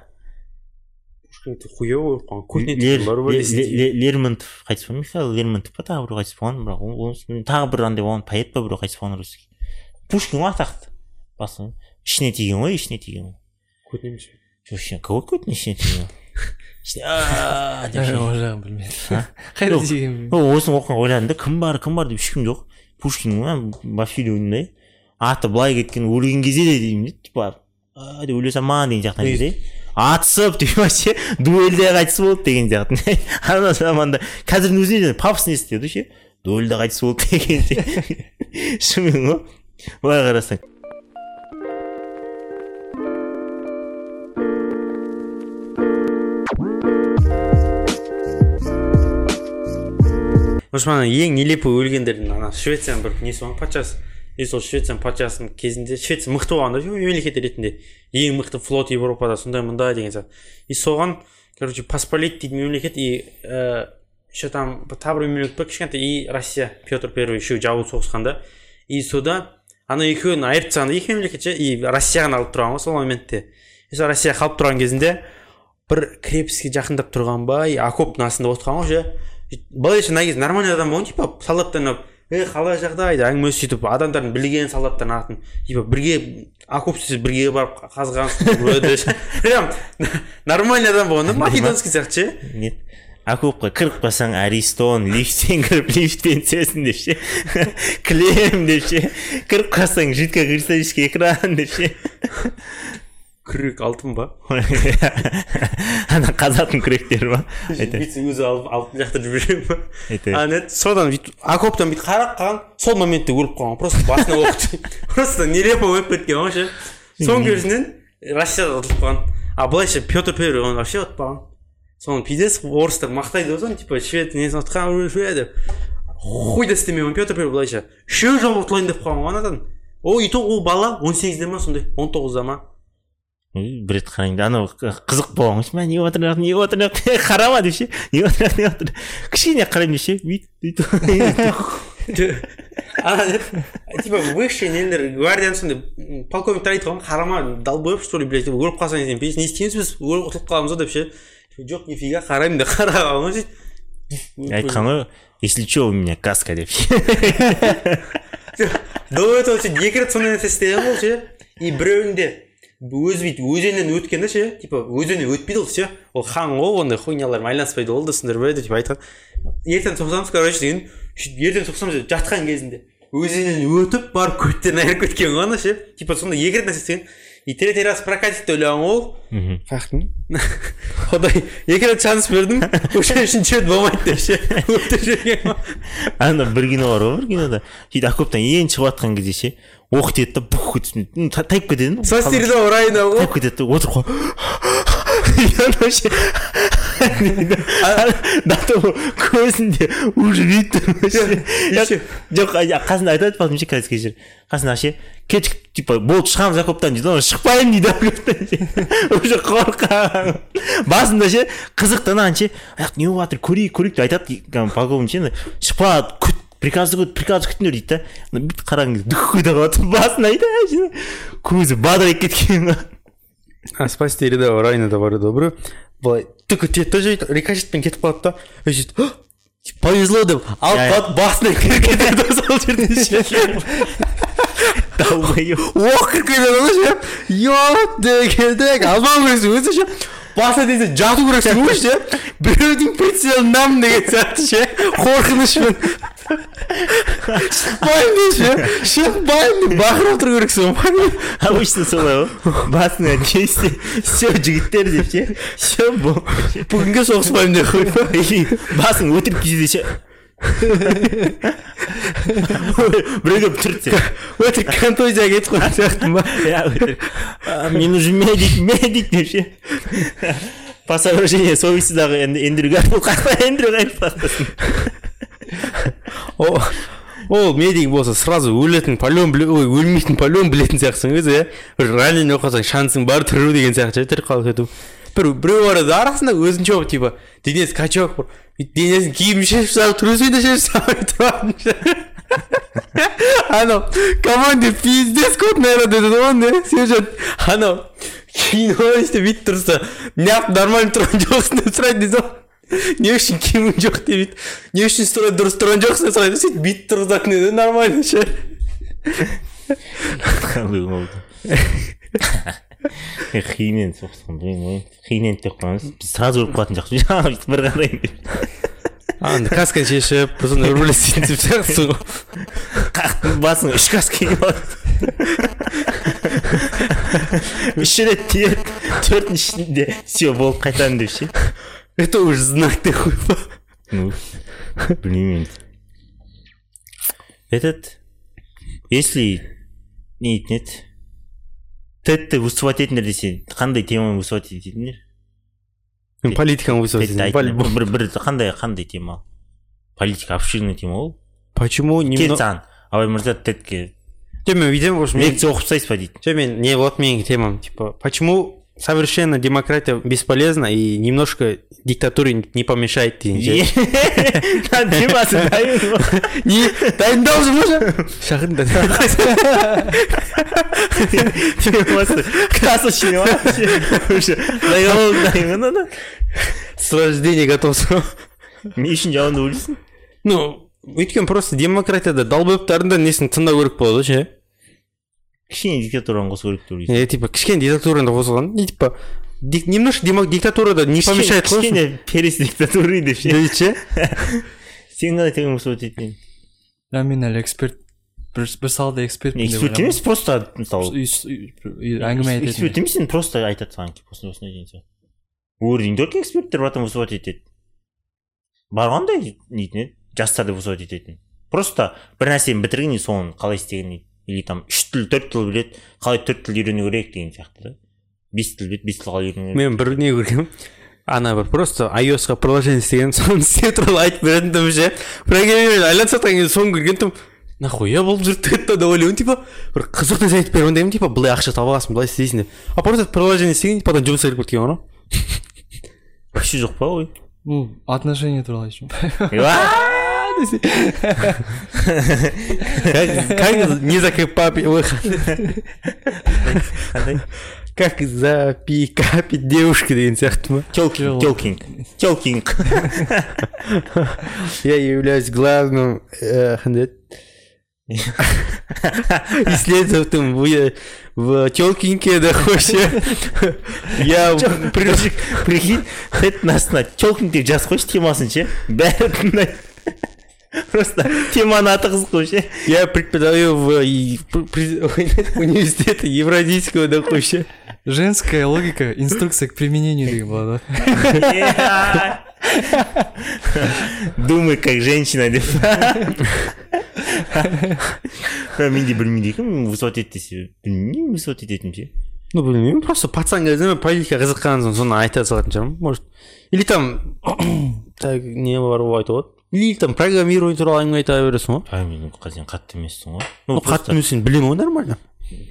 болып қалған лермонтов қайтыс болған михаил лермонтов па тағы біреу қайтыс болған бірақ тағы бір андай болған поэт па біреу қайтыс болған русский пушкин ғой атақты басы ішіне тиген ғой ішіне тиген ғой жоқ ішіне какой көтіне ішіне тиген жағын білмедім осыны оқыған ойладым да кім бар кім бар деп ешкім жоқ пушкин вообще ойымда аты былай кеткен өлген кезде де деймін да типа деп өле салман деген сияқты кезде атысып деп вообще дуэльде қайтыс болды деген сияқты ана заманда қазірдің өзінде де пафосно естіледі ше дуэльде қайтыс болды деген шынымен ғой былай қарасаң ана ең нелепый өлгендердің ана швецияның бір несі бар патшасы. И сол швецияның патшасының кезінде швеция мықты болған да мемлекет ретінде ең мықты флот европада сондай мындай деген сияқты. И соған короче посполит дейтін мемлекет и ә, еще там тағы бір мемлекет бар кішкентай и россия петр первый үшеуі жауыз соғысқан да и сода ана екеуін айырып тастаған екі мемлекет ше и россия ғана қалып тұрған ғой сол моментте. И сол россия қалып тұрған кезінде бір крепостьке жақындап тұрған ба и окоптың астында отырған ғой ше. Былайша кезде нормальный адам болған типа солдаттарына е қалай жағдай деп әңгіме сөйтіп адамдардың білген солдаттардың атын типа бірге окоп істеп бірге барып қазған прям нормальный адам болған да македонский сияқты ше. нет окопқа кіріп қалсаң аристон лифттен кіріп лифтпен түсесің деп ше. Кілем деп ше. Кіріп қалсаң жидко кристаллический экран деп ше. Күрек алтын ба? Ана қазатын күректер ма? Бүйтсе өзі алып алып лақтырып жіберген ба Айтайын. а нет содан бүйтіп окоптан бүйтіп қарап қалған сол моментте өліп қалған просто басына оқ просто нелепо өліп кеткен ғой ше соның көзінен россияда ұтылып қалған. А былайша петр первый оны вообще ұтпаған соны пиздец орыстар мақтайды ғой соны типа швед несін ұтқан деп. Хуй да істемеген петр первый былайша. Үшеу жыл ұтылайын деп қалған ғой анадан. Ол и то ол бала он сегізде ма сондай он тоғызда ма? Бір рет қарайын да анау қызық болған ғой мә не болып жатыр не болып жатыр қарама деп ше не болып жатыр не болып жатыр кішкене қараймын деп ше бүйтіп бүйтіп типа высший нелер гвардияны сондай полковниктер айтып қалған қарама долбоеб что ли блять өліп қалсаң сен не істейміз біз ұтылып қаламыз ғой деп ше жоқ нифига қараймын деп қараған ғой сөйтіп айтқан ғой если че у меня каска деп ше до этого ше екі рет сондай нәрсе істеген ғой ше и біреуінде өзі бүйтіп өзеннен өткен да ше типа өзеннен өтпейді ол все ол хан ғой ондай хуйнялармен айналыспайды ол досыңдар ба деп айтқан. Ертең соқсамыз короче деген сөйтіп ертең соқсамыз деп жатқан кезінде өзеннен өтіп барып көттерін айырып кеткен ғой ана ше. Типа сондай екі рет нәрсе істеген. И третий раз прокатить деп ойлаған ғой ол. Фактін құдай екі рет шанс бердім уже үшінші рет болмайды деп ше. Өтіп ғой. Ана бір кино бар ғой бір кинода. Сөйтіп окоптан енді шығып жатқан кезде ше оқ тиеді да бух тайып кетеді со стерило райына ғой тайып кетеді да отырып ше до того көзінде уже бүйтіп ше жоқ қасында айтады потом ше кешір қасында ше кешік типа болды шығамыз окоптан дейді ғой шықпаймын дейді окоптан уже қорқаған басында ше қызықты анаған ше аяқ не болып жатыр көрейік көрейік деп айтады полковник ше шықпа күт приказды күт приказ күтіңдер дейді да? Бүйтіп қараған кезде дүх ете қалады басын айтады көзі бадырайып кеткен а спасти рядового районада бар еді ғой біреу былай түк етеді да? Сөйтіп рикошетпен кетіп қалады да сөйтіп «Ах, повезло деп алып қалады басына кіріп кетеді сол жерден ше долбоеб оқ кіріп кетеді ғой ше еп дегенде алмау өзі ше жату керексің ғой ше біреудің прицелінамын деген сияқты ше қорқынышпен шықпаймын ше шықпаймын деп бақырып отыру керексің ғой обычно солай ғой басыңа тисе все жігіттер деп ше все бүгінге соғыспаймын деп қойып басың өтірік кезде ше біреу келіп түртсе өтірік контузияға кетіп қалған сияқтымын ба иә өтірік «А, мне нужен медик медик деп ше по соображению совестидағы эндрю гарфилд қақпа эндрю гарфилд ол медик болса сразу өлетін полен біле ой өлмейтін полен білетін сияқтысың өзі иә бір ранен оқып қалсаң шансың бар тұру деген сияқты ше тірі қалып кету бір біреу бар еді арасында өзінше болып типа денесі качок бір денесін киімін шешіп салып трусойды шешіп салмай тұратын анау команде пиздец көп народ еді ғой не же анау кино істеп бүйтіп тұрса неғып нормально тұрған жоқсың деп сұрайды дейсің ғой не үшін киімің жоқ? деп бүйтіп не үшін строй дұрыс тұрған жоқсың? деп сұрайды. Сөйтіп бүйтіп тұрғызатын еді нормально ше. соққан білмеймін ғой хинен деп қоямыз біз сразу өліп қалатын жоқпыз жаңа бүйтіп бір қарайын деп ана касканы шешіп сосын рулет істейтін деп сияқтысың ғой басыңа үш каска киіп алып үш рет тиеді төртіншісінде все болды қайтамын деп ше это уже знак қойып ну енді этот если не дейтін еді тедті выступать етіңдер десе қандай теманы выступать ететіндер мен политиканы айтыңдар. бір бір қандай қандай тема политика обширный тема ғой почему кел саған абай мырза тедке жоқ мен мен лекция оқып тастайсыз ба дейді жоқ мен не вот менің темам типа почему совершенно демократия бесполезна и немножко диктатуре не помешает красочный ана с рождения готовсың ғой не үшін ойлайсың ну өйткені просто демократияда долбоебтардың да несін тыңдау керек болады ғой ше кішкене диктатураны қосу керек деп ойлайсың е типа кішкене диктатураны да қосылған и типа немножко демо- диктатурада не помешает қой кішкене перес диктатуры деп ше дейді ше сен қалай тегін выступать ететін иә мен әлі эксперт бір, бір салада экспертпін эксперт емес просто мысалы әңгіме эксперт айтатын емес енді просто айтады саған осындай осындай деген сияқты уровень только эксперттер потом выступать етеді барғандай нетін еді жастарды выступать ететін просто бір нәрсені бітірген и соны қалай істеген или там үш тіл төрт тіл біледі қалай төрт тіл үйрену керек деген сияқты да. Бес тіл біледі бес тіл қалай үйрену керек мен бір не көргенмін? Ана бір просто iOS-ға приложение істеген соны істеу туралы айтып беретін тұғым ше программированиемен айналысып жатқан кезде соны көрген тұғым нахуя болып жүр деді да деп ойлаймын типа. Бір қызық нәрсе айтып беріп деймін типа былай ақша таба аласың былай істейсің деп. А просто приложение істеген потом жұмысқа кіріп кеткен ғой. Вообще жоқ па ой? Отношения туралы как не закрепапить қандай как запикапить девушка деген сияқты ма телкинг телкинг я являюсь главным э, қандай еді исследователем в, в телкинге да вообще я прикинь прикинь теттің астына телкинг деп жазып қойшы темасын ше бәрі тыңдайды просто теманың аты қызық қой ше я преподаю в университете евразийского да вообще. Женская логика инструкция к применению деген болады думай как женщина деп мен де білмейді екенмін выступать ет десе білмеймін выступать ететінін ше ну білмеймін просто пацан кезінде политика қызыққан соң соны айта салатын шығармын может или там так не бар ғой айтуға болады или там программирование туралы әңгіме айта бересің ғой а мен сен қатты емессің ғой ну қатты емес сен білемін ғой нормально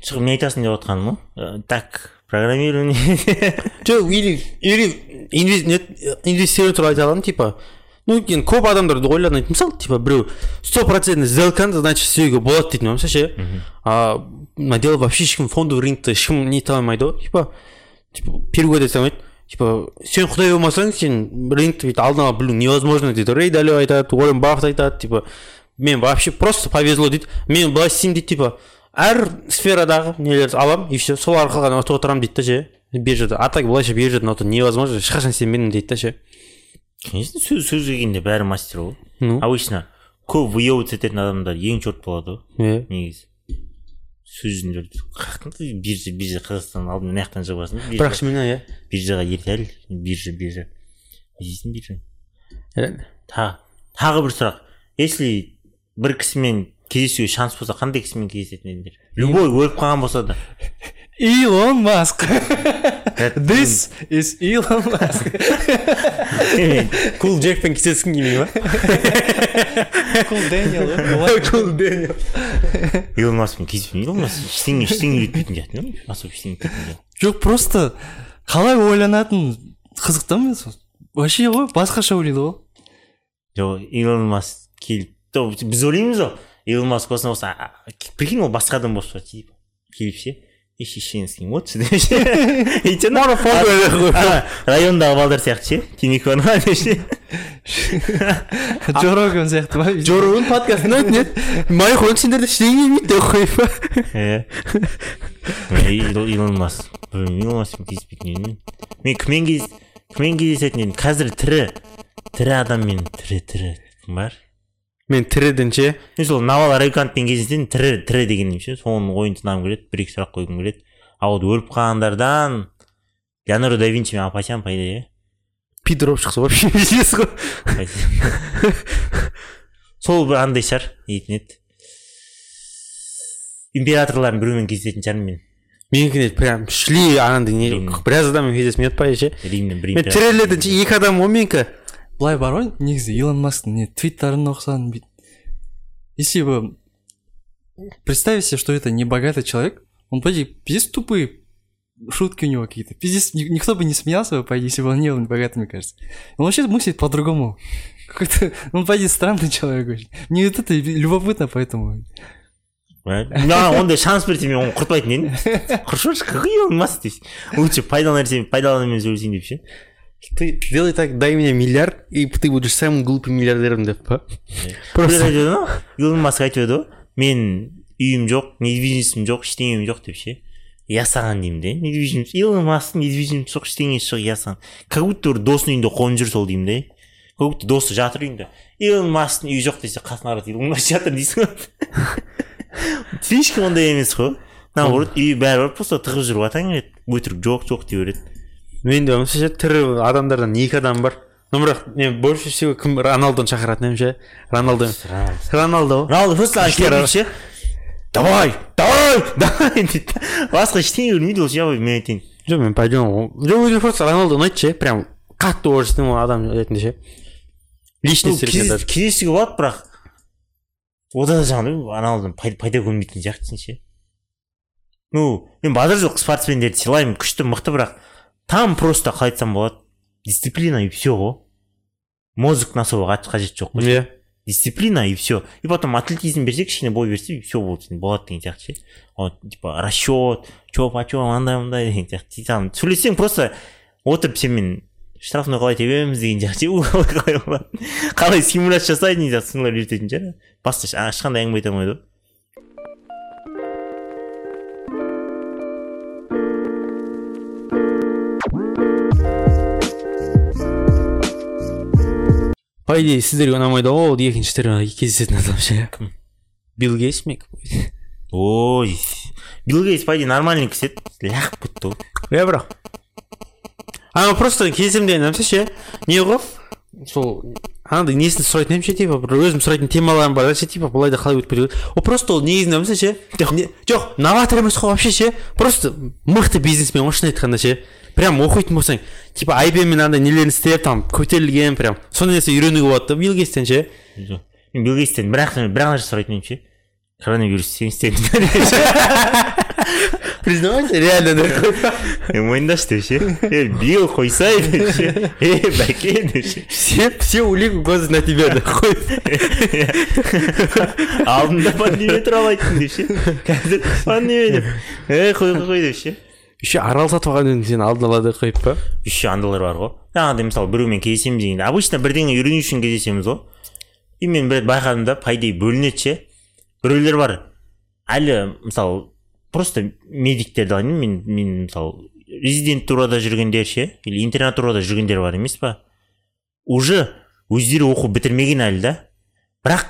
шығып не айтасың деп жатқаным ғой так программирование жоқ или или инвестирование туралы айта аламын типа ну енді көп адамдар ойланады мысалы типа біреу сто процентный сделканы значит істеуге болады дейтін болса ше а мына дело вообще ешкім фондовый рынокта ешкім не ете алмайды ғой типа типа перевод ете алмайды типа сен құдай болмасаң сен рынокты бүйтіп алдын ала білу невозможно дейді рей далио айтады уоррен баффет айтады типа мен вообще просто повезло дейді мен былай істеймін дейді типа әр сферадағы нелерді аламын и все сол арқылы ғана ұтып отырамын дейді да ше биржада а так былайша биржадан ұту невозможно ешқашан сенбедім дейді да ше конечно сөз сөзге келгенде бәрі мастер ғой ну обычно көп выебываться ететін адамдар ең черт болады ғой иә негізі сөзінде қаяқтан биржа биржа қазақстан алдымен мына жақтан шығып аласың бірақ шынымен иә? биржаға ерте әлі биржа биржа не істейсің биржа тағы бір сұрақ. Если бір кісімен кездесуге шанс болса қандай кісімен кездесетін едіңдер любой өліп қалған болса да. Илон Маск. This is Elon Musk. кул джекпен кездескің келмей ма Кул Дэниел. кул дэниел илон маскпен кездеспеймін илон маск ештеңе ештеңе үйретпейтін сияқты особо ештеңе Жоқ, просто қалай ойланатын қызық та мен сол. Вообще ғой, басқаша ойлайды ғой. жоқ илон маск келіп біз ойлаймыз ғой илон маск осындай болса прикинь ол басқа адам болып шығады типа келіп ше шешеңіз вот деп ше и жаңа ана райондағы балдар сияқты ше темекі бар ма деп ше Джо Роган сияқты ма? джо роган подкастын айтын марихуана сендерде ештеңе келмейді деп қойып па иә Ил- илон маск білмеймін илон маскпен кездеспейтін едім мен кіммен кез кіммен кездесетін едім қазір тірі тірі адаммен тірі тірі кім бар мен тіріден ше мен сол навал райкантпен кездесетін тірі тірі дегенім ше. Соның ойын тыңдағым келеді бір екі сұрақ қойғым келеді. А вот өліп қалғандардан леонардо да винчи мен апасям по идее пидор болып шықса вообще пиздец ғой сол бір андай шығар дейтін еді. Императорлардың біреуімен кездесетін шығармын мен. Менікі не прям шли анандай не біраз адаммен кездесіп не етпай ше. Мен ше екі адам ғой менікі. Былай бар ғой, негізі Илон Масктың не твиттарын оқысаң, бүйтіп. Если бы представить себе, что это не богатый человек, он, по идее, пиздец тупые шутки у него какие-то. Пиздец, ни- никто бы не смеялся бы, по идее, если бы он не был богатым, мне кажется. Он вообще мыслит по-другому. Какой-то, он, по идее, странный человек очень. Мне вот это любопытно, поэтому... маған ондай шанс берсе мен оны құртпайтын едім құршошы какой илон маск дейсің лучше пайдалы нәрсе пайдалы адаммен сөйлесейін деп ше Ты делай так дай мне миллиард и ты будешь самым глупым миллиардером деп па просто. Илон маск айтып еді ғой. Мен үйім жоқ недвижимостьім жоқ ештеңем жоқ деп ше. Я саған деймін де недвижимость илон масктың недвижимости жоқ ештеңесі жоқ я саған. Как будто бір досының үйінде қонып жүр сол деймін де. Как будто досы жатыр үйінде. Илон масктың үйі жоқ десе қасына қарап илон маск жатыр дейсің ғой. Слишком ондай емес қой. Наоборот үйі бәрі бар просто тығып жүріп атаң өтірік жоқ жоқ дей береді менде онысы ше тірі адамдардан екі адам бар. Но бірақ мен больше всего кім роналдоны шақыратын едім ше. Роналдо. Роналдо. Роналду просто ше. Давай давай давай дейді басқа ештеңе білмейді ол ше мен айтайын. Жоқ мен пойдем. Жоқ өзіме просто роналдо ұнайды ше. Прям қатты уважительный адам ретінде ше. Личность кездесуге болады бірақ ода да жаңағыдай роналдоны пай- пайда көрмейтін сияқтысың ше. Ну мен базар жоқ спортсмендерді сыйлаймын күшті мықты бірақ там просто қалай айтсам болады? Дисциплина и все ғой мозгтың особо қа- қажеті жоқ қой. Иә. Дисциплина и все и потом атлетизм берсе кішкене бой берсе и все болады болады деген сияқты ше. Вот типа расчет че почем андай мындай деген сияқты там сөйлессең просто отырып сенімен штрафной қалай тебеміз деген сияқты қалай қалай симуляция жасайды деген сияқты сондайлар үйрететін шығар басқа еш- ешқандай әңгіме айта алмайды ғой. По идее сіздерге ұнамайды ғой ол екінші түрі кездесетін адам ше Кім? билл гейтс ме ой. Билл гейтс по идее нормальный кісі еді лағып кетті ғой иә бірақ ана просто кездесемін деген нәрсе ше не ғой сол анандай несін сұрайтын едім ше типа бір өзім сұрайтын темаларым бар ше типа былай да қалай өтпей ол просто ол негізінде білсің ше жоқ новатор емес қой вообще ше просто мықты бизнесмен ғой шын айтқанда ше прям оқитын болсаң типа айбенмен андай нелерін істеп там көтерілген прям. Сондай нәрсе үйренуге болады да билл гейтстен ше мен билл гейтстен бір ақ бір ақ нәрсе сұрайтын едім ше коронавирус сен істедің признавайся реально мойындашы деп ше е билл қойсай деп ше е бәке деп ше все все улик указывают на тебя қой алдында пандемия туралы айттың деп ше қазір пандемия деп е қой қой қой деп ше еще арал сатып алған сен алдын ала да қойып па еще андайлар бар ғой жаңағыдай мысалы біреумен кездесеміз дегенде обычно бірдеңе үйрену үшін кездесеміз ғой и мен бір рет байқадым да по идее бөлінеді ше біреулер бар әлі мысалы просто медиктерді алайын мен мен мысалы резидентурада жүргендер ше или интернатурада жүргендер бар емес па уже өздері оқу бітірмеген әлі да бірақ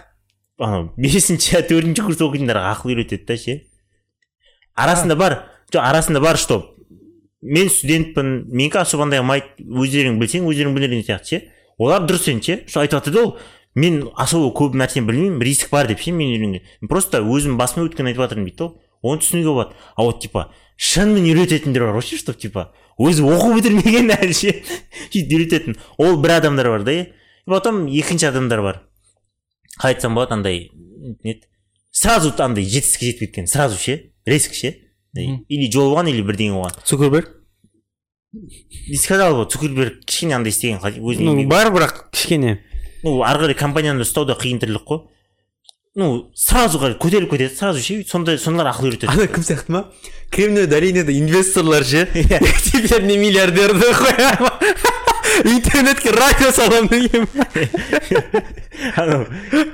анау бесінші төртінші курс оқитындарға ақыл үйретеді да ше. Арасында бар жоқ арасында бар что мен студентпін менікі особо андай ұнамайды өздерің білсең өздерің білер деген сияқты ше. Олар дұрыс енді ше что айтып жатыр да ол мен особо көп нәрсені білмеймін риск бар деп ше мен үйренген просто өзім басыма өткенін айтып жатырмын дейді да оны түсінуге болады. А вот типа шынымен үйрететіндер бар ғой ше чтобы типа өзі оқу бітірмеген әлі ше. Сөйтіп үйрететін. Ол бір адамдар бар да и потом екінші адамдар бар. Қалай айтсам болады андай не сразу андай жетістікке жетіп кеткен сразу ше резко ше. Или жол болған или бірдеңе болған. Цукерберг? И сказал ғой цукерберг кішкене андай істеген еңбегі- бар бірақ кішкене. Ну ары қарай компанияны ұстау да қиын тірлік қой. Ну сразу көтеріліп кетеді сразу ше сондай сондайлар ақыл үйретеді. Ана кім сияқты ма? Кремниевая долинада инвесторлар ше? Теперь не миллиардерді интернетке радио саламын деген анау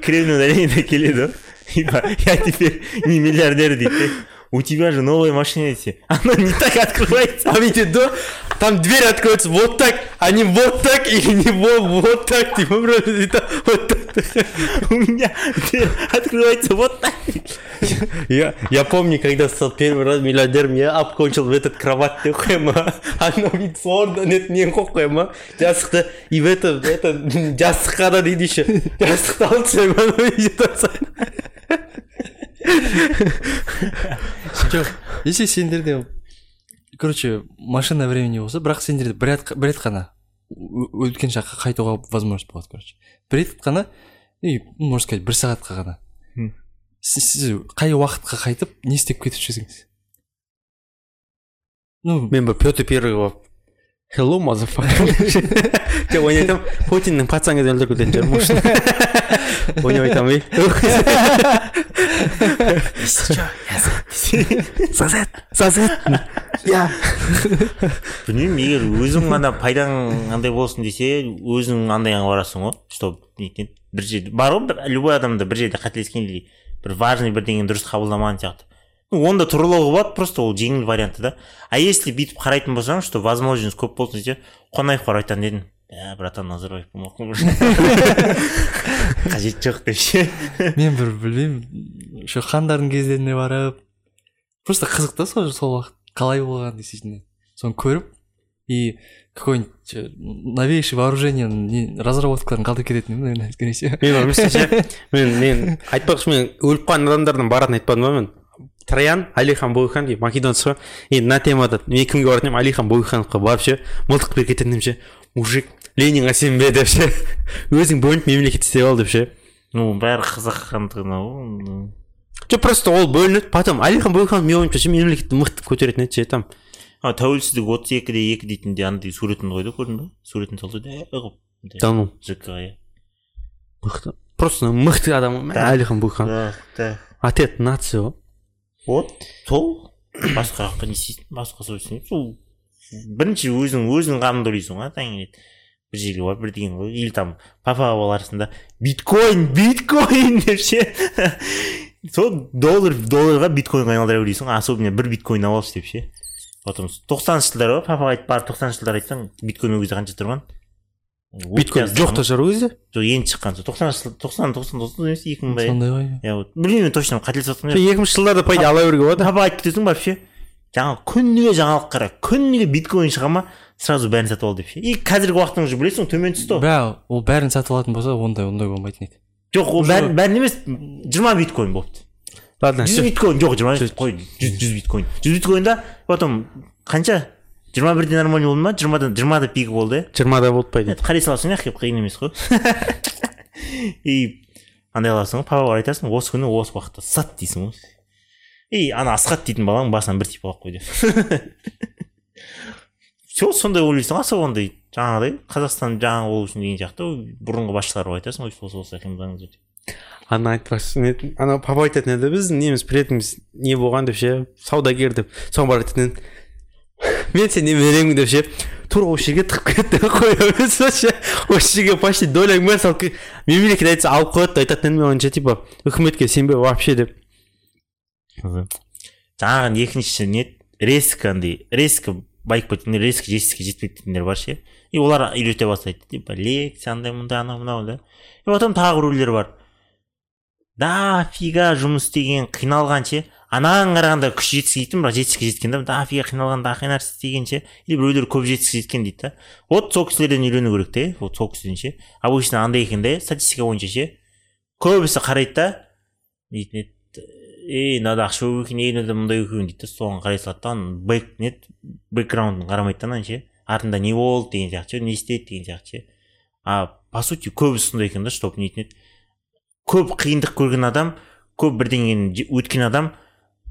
кремний долинада келеді ғой я теперь не миллиардер дейді у тебя же новая машина десе она не так открывается а ведь до там дверь откроется вот так а не вот так или не вот, вот так типа вроде дейді вот так у меня дверь открывается вот так я, я помню, когда стал первый раз миллиардером, я обкончил в этот кровать деп қоямын анау бүйтіп орнынан еді нені қойып қоямын а жастықты и в это это жастыққа да дейді еще жастықты алып жоқ если сендерде короче машина времени болса бірақ сендерде бір рет, қана өткен шаққа қайтуға возможность болады короче. Бір рет қана и ну, можно сказать бір сағатқа ғана Мхм. сіз, сіз қай уақытқа қайтып не істеп кетіп жүрсеңіз ну мен бір петр первый болып hello motherfucker. Жоқ ойнап айтамын путиннің пацан кезінде өлтіріп кететін шығармын ойнап айтамын ей сосед сосед я білмеймін егер өзің ғана пайдаң андай болсын десе өзің андайға барасың ғой чтобы неткен бір жерде бар ғой бір любой адамда бір жерде қателескен или бір важный бірдеңені дұрыс қабылдамаған сияқты оны да туралауға болады просто ол жеңіл варианты да. А если бүйтіп қарайтын болсаң что возможность көп болсын десе қонаевқа барып айтатын едім ә братан назарбаев болмақ қажеті жоқ деп ше мен бір білмеймін еще хандардың кездеріне барып просто қызық та сол сол уақыт қалай болған действительно соны көріп и какой нибудь новейший вооружение не разработкаларын қалдырып кететін едім наверное скорее всего. Мен мен мен айтпақшы мен өліп қалған адамдардан баратын айтпадым ба мен? Троян алихан бөкейхан дейді македонец қой енді мына темада мен кімге баратын едім алихан бөкейхановқа барып ше мылтық беріп кететін едім ше мужик. Ленинға сенбе деп ше өзің бөлініп мемлекет істеп ал деп ше ну бәрі қызыққандығына ғой жоқ просто ол бөлінеді потом алихан бөкейханов менің ойымша ше мемлекетті мықты көтеретін еді ше там. А тәуелсіздік отыз екіде екі дейтінде андай суретін қойды көрдің ба суретін салды да қылып да ну. Жк иә мықты просто мықты адам Да. алихан бөкейханов да да. Отец нации ғой вот сол басқа жаққа не істейсің басқа сол істейсің сол бірінші өзің өзің қамыңды ойлайсың ғой таңертең бір жерге барып бірдеңе қой или там папаға барасың да биткоин биткоин деп ше. Сол доллар долларға биткоинға айналдыра бересің ғой особенно бір биткоин алып алшы деп ше. Потом тоқсаныншы жылдар ғой папаға айтып барып тоқсаныншы жылдар айтсаң биткоин ол кезде қанша тұрған? Биткоин жоқ та шығар ол кезде жоқ енді шыққан сол. тоқсаныншы жыл тоқсан тоқсан тоқсан емес екі мың ба сондай ғой. Иә вот білмеймін точно қателесіп жатқан екі мыңыншы жылдарда по идее ала беруге болады? папаға айтып кетесің ше жаңағы күніге жаңалық қара күніге биткоин шыға ма сразу бәрін сатып ал деп ше. И қазіргі уақытың уже білесің ғой төмен түсті ғой. Бірақ ол бәрін сатып алатын болса ондай ондай болмайтын еді. Жоқ ол бәрін бәрін емес жиырма биткоин болыпты. Ладно жүз биткоин жоқ жиырма қой жүз жүз биткоин. Жүз биткоинда потом қанша? Жиырма бірде нормально болды ма? жиырмадан жиырмада пик болды иә жиырмада болды по идее қарай саласың иә қиын емес қой. И андай қыласың ғой папаға айтасың осы күні осы уақытта сат дейсің ғой. И ана асхат дейтін баланың басынан бір тип алып қой деп. Все сондай ойлайсың особо андай жаңағыдай қазақстан жаңа болу үшін деген сияқты бұрынғы басшыларға айтасың ғой осы осылай қимылдаңыздар деп ана айтпақшы не ана папа айтатын еді біздің неміз приятеліміз не болған деп ше саудагер деп. Соған барып айтатын еді мен сенің немереңмін деп ше тура осы жерге тығып кетті қоя берсе ше? Осы жерге почти доляң бәрін салып ке- мемлекет айтса алып қояды да айтатын мен онша типа үкіметке сенбе вообще деп. Жаңағы екінші не резко андай резко байып кеткен резко жетістікке жетпей кеткендер бар ше. И олар үйрете бастайды типа лекция андай мындай анау мынау да. И потом тағы біреулер бар. Дофига жұмыс істеген қиналған ше. Анаған қарағанда күш жетістікке жеттім бірақ жетістікке жеткен да дофига қиналған дофига нәрсе істеген ше. Или біреулер көп жетістікке жеткен дейді да. Вот сол кісілерден үйрену керек те вот сол кісіден ше. Обычно андай екен да статистика бойынша ше. Көбісі қарайды да дейтін еді ей мынада ақша көп екен ей мынада мындай екен дейді да. Соған қарай салады да бэк не бэкграундын қарамайды да ананың ше. Артында не болды деген сияқты ше не істеді деген сияқты ше. А по сути көбісі сондай екен да чтобы нетін еді көп қиындық көрген адам көп бірдеңені өткен адам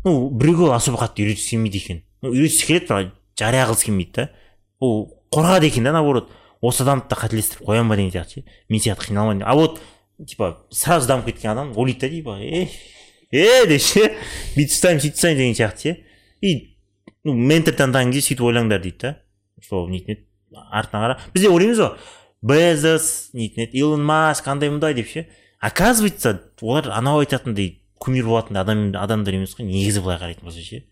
ну біреуге особо қатты үйреткісі келмейді екен. Үйреткісі келеді бірақ жария қылғысы келмейді да. Ол қорқады екен да наоборот осы адамды да қателестіріп қоямын ба деген сияқты ше. Мен сияқты қиналмайын деп. а вот типа сразу дамып кеткен адам ойлайды да типа е е деп ше. Бүйтіп ұстаймын сөйтіп ұстаймын деген сияқты ше. И ну ментор таңдаған кезде сөйтіп ойлаңдар дейді да. Сол нетін еді артына қара. Бізде ойлаймыз ғой. Безос нетін еді илон маск андай мындай деп ше. Оказывается олар анау айтатындай кумир болатын адам адамдар емес қой негізі былай қарайтын болса ше.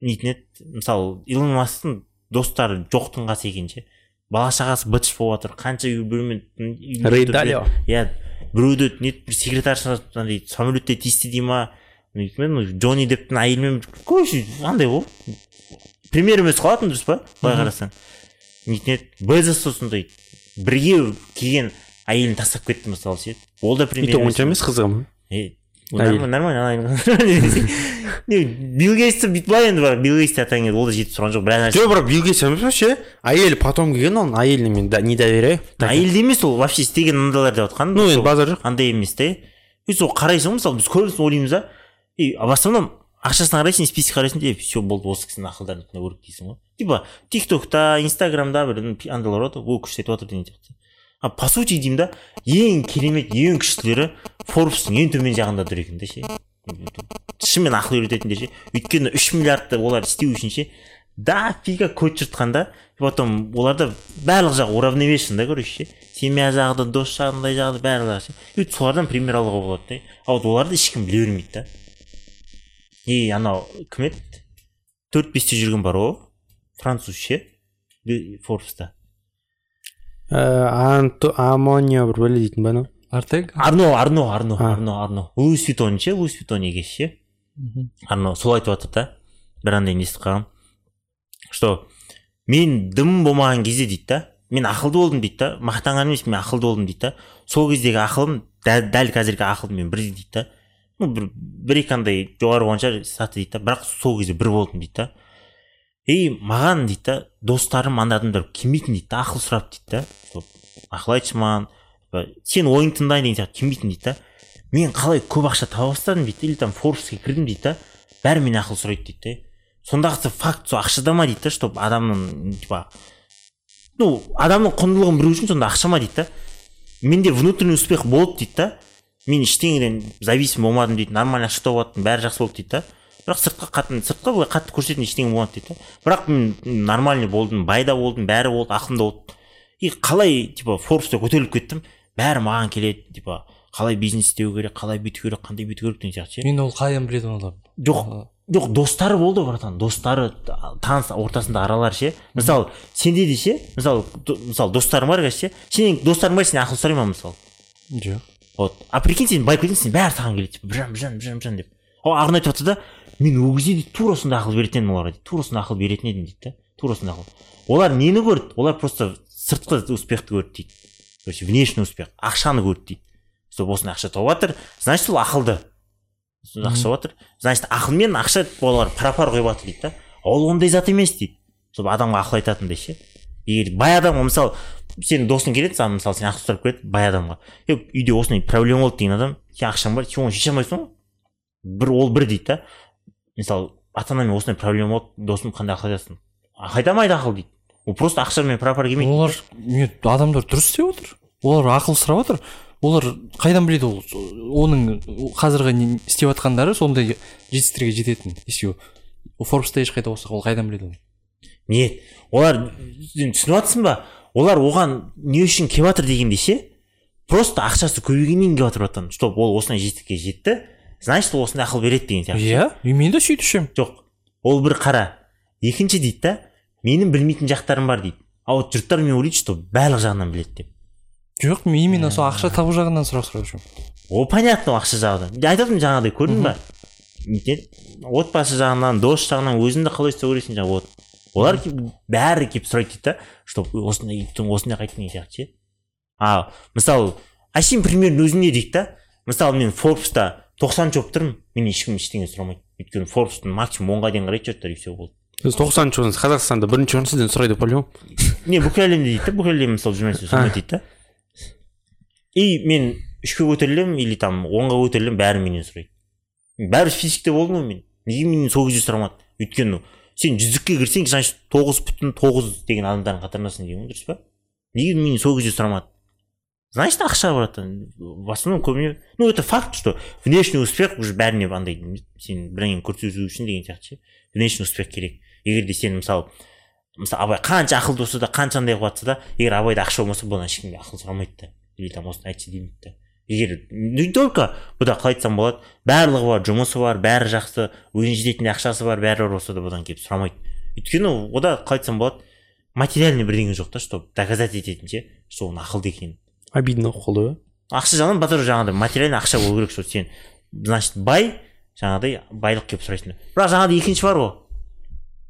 Нетін еді. Мысалы илон масктың достары жоқтың қасы екен ше. Бала шағасы бытыш болып жатыр қанша үй бөлме иә біреуді не бір секретаршасы андай самолетте тиісті дей ма? Джонни депптің әйелімен короче андай ғой пример емес қалатын дұрыс па? Былай қарасаң. Нетін еді. Безос та сондай бірге келген әйелін тастап кетті мысалы ше. Ол да пример то онша емес қызығым Е, Әйел. нормально билл гейтсті бүйтіп былай енді бірақ билл гейтсті кезде ол да жетіп тұрған жоқ біраз нәрсе жоқ бірақ билл гейтс ше әйелі потом келген оның әйеліне мен не доверяю. Әйелде емес ол вообще істеген мындайлар деп жатқан ну енді базар жоқ. андай емес та и сол қарайсың ғой мысалы біз көбісін ойлаймыз да. И в основном ақшасына қарайсың список қарайсың е все болды осы кісінің ақылдарын тыңдау керек дейсің ғой. Типа тик токта инстаграмда бір андайлар болады ғой күшті айтып жатыр деген сияқты. По сути деймін да ең керемет ең күштілері форбстың ең төмен жағында тұр екен да ше. Шынымен ақыл үйрететіндер ше. Өйткені үш миллиардты олар істеу үшін ше. Дофига код жыртқан да. И потом оларда барлық жағы уравновешен да короче ше. Семья жағы да дос жағы мындай жағы да барлық жағы ше. И вот солардан пример алуға болады да. А вот оларды ешкім біле бермейді да. И анау кім еді? Төрт бесте жүрген бар ғой француз ше. Форбста. Анто амонио бір бәле дейтін ба анау артег арно арно арно арно арно луис витон ше луис витон егесі ше арно сол айтып жатыр да бір андай естіп қалғанмын что мен дым болмаған кезде дейді да мен ақылды болдым дейді да мақтанған емес мен ақылды болдым дейді да. Сол кездегі ақылым дәл, дәл қазіргі ақылыммен бірдей дейді да. Ну бір бір екі андай жоғары болған шығар саты дейді да. Бірақ сол кезде бір болдым дейді да. И маған дейді да достарым андай адамдар келмейтін дейді да ақыл сұрап дейді да. Ақыл айтшы маған типа, сен ойыңды тыңдайын деген сияқты келмейтін дейді да. Мен қалай көп ақша таба бастадым дейді да или там форбске кірдім дейді да. Бәрі менен ақыл сұрайды дейді да. Сондағысы факт сол ақшада ма дейді да чтобы адамның типа ну адамның құндылығын білу үшін сонда ақша ма дейді да. Менде внутренний успех болды дейді да. Мен ештеңеден зависим болмадым дейді нормально ақша тауып бәрі жақсы болды дейді да. Бірақ сыртқа қатты сыртқа былай қатты көрсететін ештеңе болмады дейді бірақ мен нормальный болдым бай да болдым бәрі болды да болды. И қалай типа форбста көтеріліп кеттім. Бәрі маған келеді типа қалай бизнес істеу керек қалай бүйту керек қандай бүйту керек деген сияқты ше. Мен ол қайдан біледі олар? Жоқ жоқ достары болды братан достары таныс ортасында аралар ше. Мысалы сенде де ше мысалы мысалы достарың бар қазір ше. Сенің достарың бар сенен ақыл сұрай ма мысалы. Жоқ. Вот. А прикинь сен байып кетесің бәрі саған келеді типа біржан біржан біржан біржан деп. Ол ақын айтып жатыр да мен ол кезде дейді тура сондай ақыл беретін едім оларға дейді. Тура сондай ақыл беретін едім дейді да. Тура сондай ақыл. Олар нені көрді? Олар просто сыртқы успехты көрді дейді. Короче внешний успех ақшаны көрді дейді. Чтобы осындай ақша тауып жатыр значит ол ақылды. Ақша тауып жатыр значит ақыл мен ақша олар пара пар қойып жатыр дейді да. Ол ондай зат емес дейді. Чтобы адамға ақыл айтатындай ше егер бай адамға мысалы сенің досың келеді саған мысалы сен ақыл сұрап келеді бай адамға. Е үйде осындай проблема болды деген адам сен ақшаң бар сен оны шеше алмайсың ғой. Бір ол бір дейді да. Мысалы ата анамен осындай проблема болды досым қандай ақыл айтасың ақыл айта алмайды ақыл дейді. Ол просто ақшамен пара пар келмейді олар не адамдар дұрыс істеп отыр. Олар ақыл сұрап отыр. Олар қайдан біледі ол? Оның қазіргі не істеп жатқандары сондай жетістіктерге жететін если ол форбста ешқайда болса ол қайдан біледі оны? Нет олар сен түсініп жатрсың ба? Олар оған не үшін келіп жатыр дегенде ше? Просто ақшасы көбейгеннен келіп жатыр братан. Чтобы ол осындай жетістікке жетті. Значит осындай ақыл береді деген сияқты? Иә и мен де едім жоқ ол бір қара. Екінші дейді да менің білмейтін жақтарым бар дейді. А вот жұрттар мен ойлайды что барлық жағынан біледі деп. Жоқ мен именно сол ақша табу жағынан сұрақ сұрап жүрмін. Ол понятно ақша жағынан. Айтып жатырмын жаңағыдай көрдің ба? Отбасы жағынан дос жағынан өзіңді қалай ұстау керексің жаңағы вот. Олар бәрі келіп сұрайды дейді да что осындай осындай қайт деген сияқты ше. А мысалы әшейін примерно өзіңе дейді да мысалы мен форбста тоқсаныншы болып тұрмын мен ешкім ештеңе сұрамайды өйткені форбстың максимум онға дейін қарайды жұрттар и все болды сіз тоқсаныншы орынсыз қазақстанда бірінші орын сізден сұрайды по любому не бүкіл әлемде дейді да бүкіл әлем мысалы журналистер сондай дейді да. И мен үшке көтерілемін или там онға көтерілемін бәрі менен сұрайды. Бәрі физикте болдым ғой мен. Неге менен сол кезде сұрамады? Өйткені сен жүздікке кірсең значит тоғыз бүтін тоғыз деген адамдардың қатарындасың деген ғой дұрыс па? Неге менен сол кезде сұрамады? Значит ақша братан в основном көбіне ну это факт что внешний успех уже бәріне андай сен бірдеңені көрсету үшін деген сияқты ше внешний успех керек. Егер де сен мысалы мысалы абай қанша ақылды болса да қанша андай қылып жатса да егер абайда ақша болмаса бұдан ешкімге ақыл сұрамайды да или там осыны айтшы демейді да егер не только бұда қалай айтсам болады барлығы бар жұмысы бар бәрі жақсы өзіне жететін ақшасы бар бәрі бар болса да бұдан келіп сұрамайды. Өйткені ода қалай айтсам болады материальный бірдеңе жоқ та чтобы доказать ететін ше что оның ақылды екенін обидно қолды иә ақша жағынан батыр жаңағыдай материальный ақша болу керек что сен. Значит бай жаңағыдай байлық келіп сұрайсың бірақ жаңағыдай екінші бар ғой.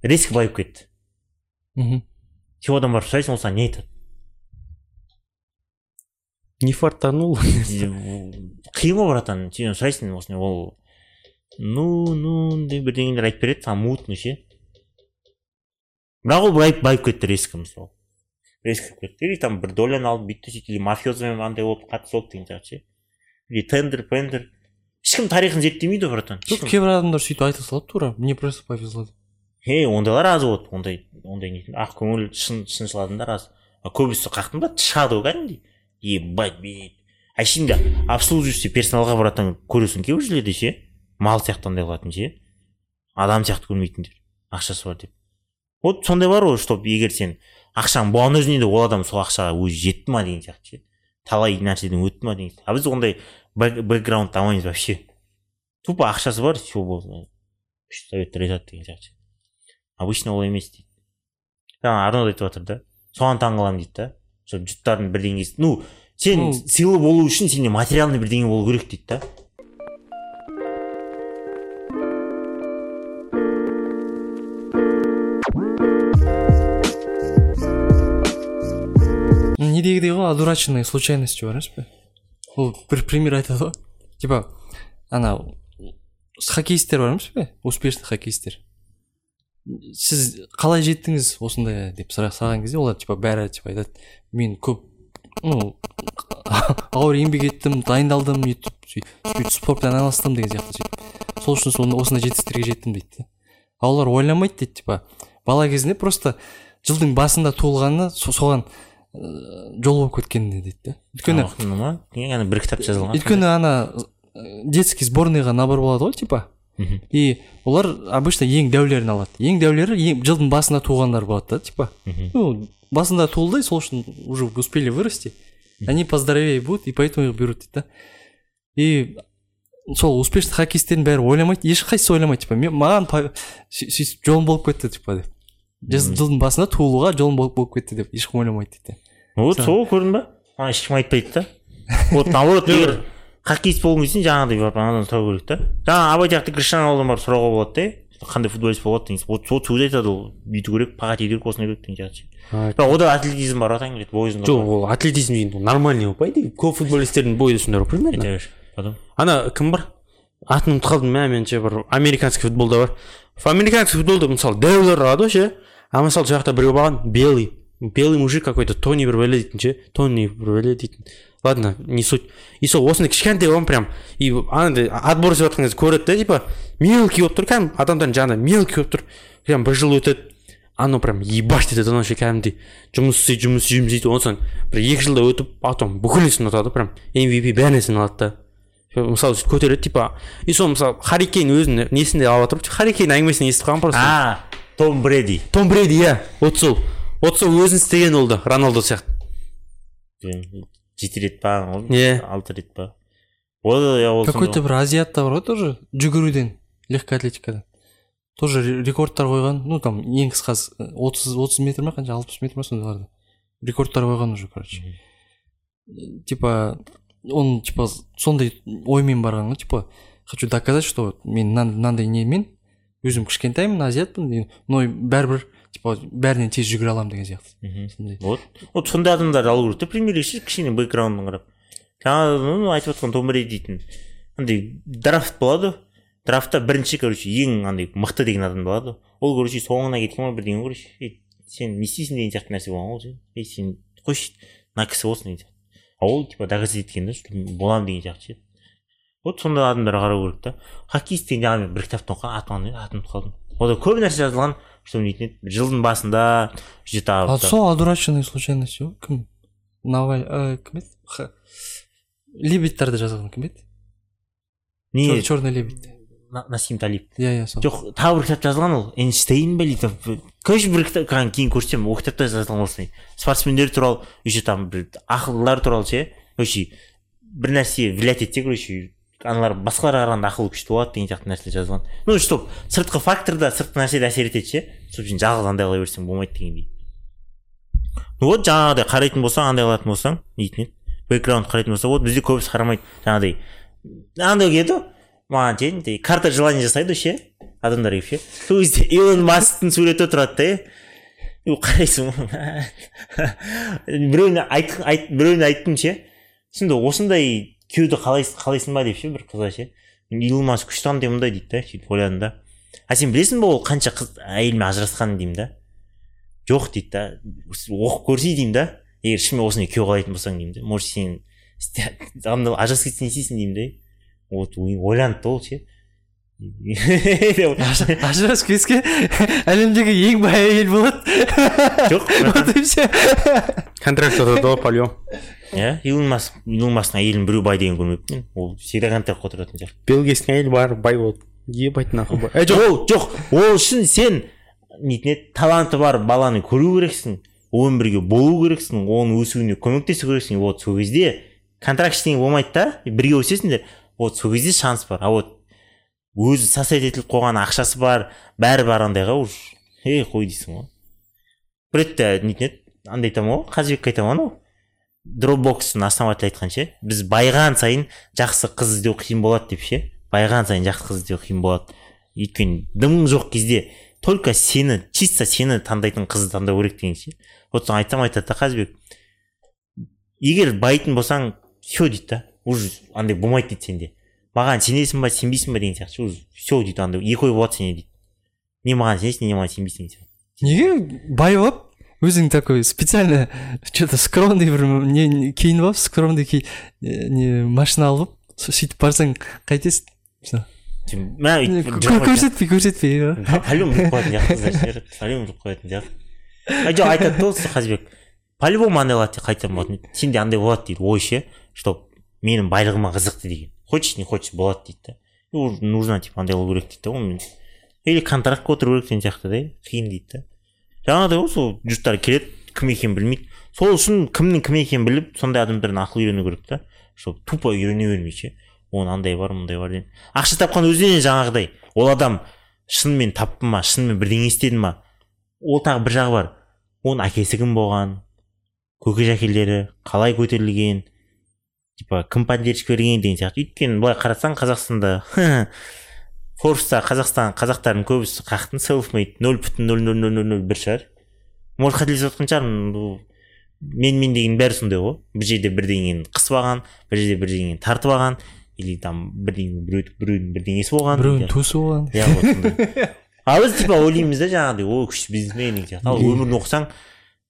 Резко байып кетті. Мхм. Сен одан барып сұрайсың ол саған не айтады? Не фартанул. Қиын ғой братан сен сұрайсың осындай ол ну ну деп бірдеңелер айтып береді саған мутный ше. Бірақ ол байып, байып кетті резко мысалы. Резко кетті или там бір доляны алып бүйтті сөйтті или мафиозамен андай болып қатысы болды деген сияқты ше или тендер пендер ешкім тарихын зерттемейді ғой братан кейбір адамдар сөйтіп айта салады тура мне просто повезло е ондайлар аз болады ондай ондай нетін ақ көңіл шын шыншыл адамдар аз а көбісі қаяқтан ба шығады ғой кәдімгідей ебать бет әшейін де обслуживающий персоналға братан көресің кейбір жерлерде ше мал сияқты андай қылатын ше адам сияқты көрмейтіндер ақшасы бар деп вот сондай бар ғой чтобы егер сен ақшаң болғанның өзінде де ол адам сол ақшаға өзі жетті ма деген сияқты ше. Талай нәрседен өтті ма деген а біз ондай бэк- бэкграунд алмаймыз вообще. Тупо ақшасы бар все болды советтер айтады деген сияқты обычно олай емес дейді. Жаңа арнольд айтып жатыр да. Соған таң қаламын дейді да. Жұрттардың бірдеңесі ну сен сыйлы болу үшін сенде материальный бірдеңе болу керек дейді да. Недегідей ғой одураченные случайностью бар емес ол бір пример айтады ғой типа ана хоккеисттер бар емес пе успешный хоккеисттер сіз қалай жеттіңіз осындай деп сұраған кезде олар типа бәрі типа айтады мен көп ну ауыр еңбек еттім дайындалдым өйтіп сөйтіп спортпен айналыстым деген сияқты сөйтіп. Сол үшін соны осындай жетістіктерге жеттім дейді да а олар ойламайды дейді типа. Бала кезінде просто жылдың басында туылғанына со- соған жол болып кеткен дейді да? Өйткені ана бір кітап жазылған өйткені ана ә, детский сборныйға набор болады ғой типа. И олар обычно ең дәулерін алады. Ең дәулері ең, жылдың басында туғандар болады да типа. Ну басында туылды сол үшін уже успели вырасти. Они поздоровее будут и поэтому их берут дейді да. И сол успешный хоккеистердің бәрі ойламайды. Ешқайсысы ойламайды типа. Мен маған сөйтіп жолым болып кетті типа деп. Жылдың басында туылуға жолым болып болып кетті деп. Ешкім ойламайды дейді вот сол көрдің ба? Ана ешкім айтпайды да. Вот наоборот егер хоккеист болғың келсең жаңағыдай барып анадан сұрау керек та. Жаңа абай сияқты криштиану роналдудан барып сұрауға болады да. Қандай футболист болады деген вот сол өзі айтады ол. Бүйту керек пағат ету керек осындай керек деген сияқты бірақ ода атлетизм бар атаң келеді бойызың жоқ ол атлетизм деген ол нормальный ғой по идее көп футболистердің бойы сондай ғой примерно потом. Ана кім бар? Атын ұмытып қалдым мә меніңше бір американский футболда бар. Американский футболда мысалы дәулер алады ғой ше. А мысалы сол жақта біреу барған белый. Белый мужик какой то тони бір бәле дейтін ше тони бір бәле дейтін ладно не суть. И сол осындай кішкентай он прям и анандай отбор жасап жатқан кезде көреді да типа мелкий болып тұр кәдімгі адамдардың жанында мелкий болып тұр прям бір жыл өтеді анау прям ебать етеді анау ше кәдімгідей жұмыс істейді жұмыс істейді жұмыс істейді одан соң бір екі жылда өтіп потом бүкіл несін ұтады прям mvp бәр нәрсені алады да мысалы сөйтіп көтереді типа? И сол мысалы харикейн өзінің несінде алып отырып харикейн әңгімесін естіп қалғанмын просто а том бреди том бреди иә вот сол. Вот сол өзін істеген ол да роналдо сияқты. Жеті рет па Иә. алты рет па. Какой то бір азиатта бар ғой тоже жүгіруден легкая атлетикадан. Тоже ре- рекордтар қойған ну там ең қысқасы отыз отыз метр ма қанша алпыс метр ма сондайларда рекордтар қойған уже короче. Типа он типа сондай оймен барған ғой типа хочу доказать что вот мен мына- мынандай немен өзім кішкентаймын азиатпын но бәрібір типа бәрінен тез жүгіре аламын деген сияқты. Сондай. Вот. Вот сондай адамдарды алу керек та премьер ше кішкене бэкграундын қарап. Жаңағы айтып отқан том бреди дейтін андай драфт болады. Ғой драфтта бірінші короче ең андай мықты деген адам болады. Ғой ол короче соңына кеткен ғой бірдеңе короче. Ей сен не істейсің деген сияқты нәрсе болған ғой ше. ей сен қойшы мына кісі болсын деген сияқты. А ол типа доказать еткен да что боламын деген сияқты ше. Вот сондай адамдарға қарау керек та хоккеист деген жаңа мен бір кітаптан оқыған атын аты атын ұмытып қалдым. Онда көп нәрсе жазылған что дейтін еді. Жылдың басында где а то сол одураченные ғой кім? Наваль ә, кім еді? Лебедьтарды жазған кім еді? Не черный лебедь. На- насим талип иә иә сол. Жоқ тағы бір кітап жазылған ол. Эйнштейн ба или короче бір кітап кейін көрсетемін ол кітапта жазылған осындай спортсмендер туралы еще там бір ақылдылар туралы ше короче бір нәрсе влиять етсе короче аналар басқаларға қарағанда ақылы күшті болады деген сияқты нәрселер жазылған ну чтоб сыртқы фактор да сыртқы нәрсе де әсер етеді ше. Сол сен жалғыз андай қыла берсең болмайды дегендей ну вот жаңағыдай қарайтын болсаң андай қылатын болсаң дейтін еді. Бэкграунд қарайтын болса вот бізде көбісі қарамайды. Жаңағыдай андай келеді маған ше карта желание жасайды ше адамдар келіп ше сол кезде илон масктың суреті тұрады да иә қарайсың біреуіне біреуіне айттым ше. Сонда осындай күйеуді қалайсың қалайсың ба деп ше бір қызға ше илон маск күшті андай мындай дейді да сөйтіп ойладым да а сен білесің ба ол қанша қыз әйелмен ажырасқанын деймін да жоқ дейді да оқып көрсей деймін да егер шынымен осындай күйеу қалайтын болсаң деймін да может сен ажырасып кетсе не істейсің деймін да вот ой- ойланды да ол ше ажырасып кетсе әлемдегі ең бай әйел болады жоқ вот и все контракт отырды ғой по любому иә илон маск илон масктың әйелін біреу бай деген көрмеппін мен ол всегда контрактқа отыратын сияқты. Билл гейтстің әйелі бар бай болды. Ебать нахуй бай. жоқ ол жоқ ол үшін сен нетін еді таланты бар баланы көру керексің онымен бірге болу керексің оның өсуіне көмектесу керексің. Вот сол кезде контракт ештеңе болмайды да бірге өсесіңдер вот сол кезде шанс бар. А вот өзі сосать етіліп қойған ақшасы бар бәрі бар андайға уж. Ей қой дейсің ғой. Бір ретте нетін еді андай айтамын ғой қазыбекке айтамын анау. Дропбокстың основателі айтқан ше біз байған сайын жақсы қыз іздеу қиын болады деп ше. Байған сайын жақсы қыз іздеу қиын болады. Өйткені дымың жоқ кезде только сені чисто сені таңдайтын қызды таңдау керек деген ше. Вот соны айтсам айтады да қазыбек. Егер байтын болсаң все дейді да. Уже андай болмайды дейді сенде. Маған сенесің ба сенбейсің ба деген сияқты уже все дейді андай екі ой болады сенде дейді не маған сенесің не маған сенбейсің деген сияқты неге бай болып өзің такой специально че то скромный бір не киініп алып скромный ки э, не машина алып сөйтіп барсаң қайтесің. Көрсетпей көрсетпей біліп қоятын сияқты по-любому біліп қоятын сияқты. Жоқ айтады да осы қазбек по любому андай болады қайтадан болатын. Дейді сенде андай болады дейді ой ше что менің байлығыма қызықты деген. Хочешь не хочешь болады дейді да. Нужно типа андай болу керек дейді да онымен или контрактқа отыру керек деген сияқты да қиын дейді да. Жаңағыдай ғой сол жұрттар келеді кім екенін білмейді. Сол үшін кімнің кім екенін біліп сондай адамдардан ақыл үйрену керек та. Чтобы тупо үйрене бермей ше. Оның андай бар мындай бар деген. Ақша тапқан өзінен жаңағыдай. Ол адам шынымен тапты ма шынымен бірдеңе істеді ма? Ол тағы бір жағы бар. Оның әкесі кім болған? Көке жәкелері қалай көтерілген? Типа кім поддержка берген деген сияқты. Өйткені былай қарасаң қазақстанда форбста қазақстан қазақтардың көбісі қақтың селфмейд нөл бүтін нөл нөл нөл нөл нөл бір шығар. Может қателесіп жатқан шығармын бұл мен мен деген бәрі сондай ғой. Бір жерде бірдеңені қысып алған бір жерде бірдеңені тартып алған или там бірдеңе біреу біреудің бірдеңесі болған біреудің туысы болған иә вот сондай. Ал біз типа ойлаймыз да жаңағыдай о күшті бизнесмен деген сияқты. Ал өмірін оқысаң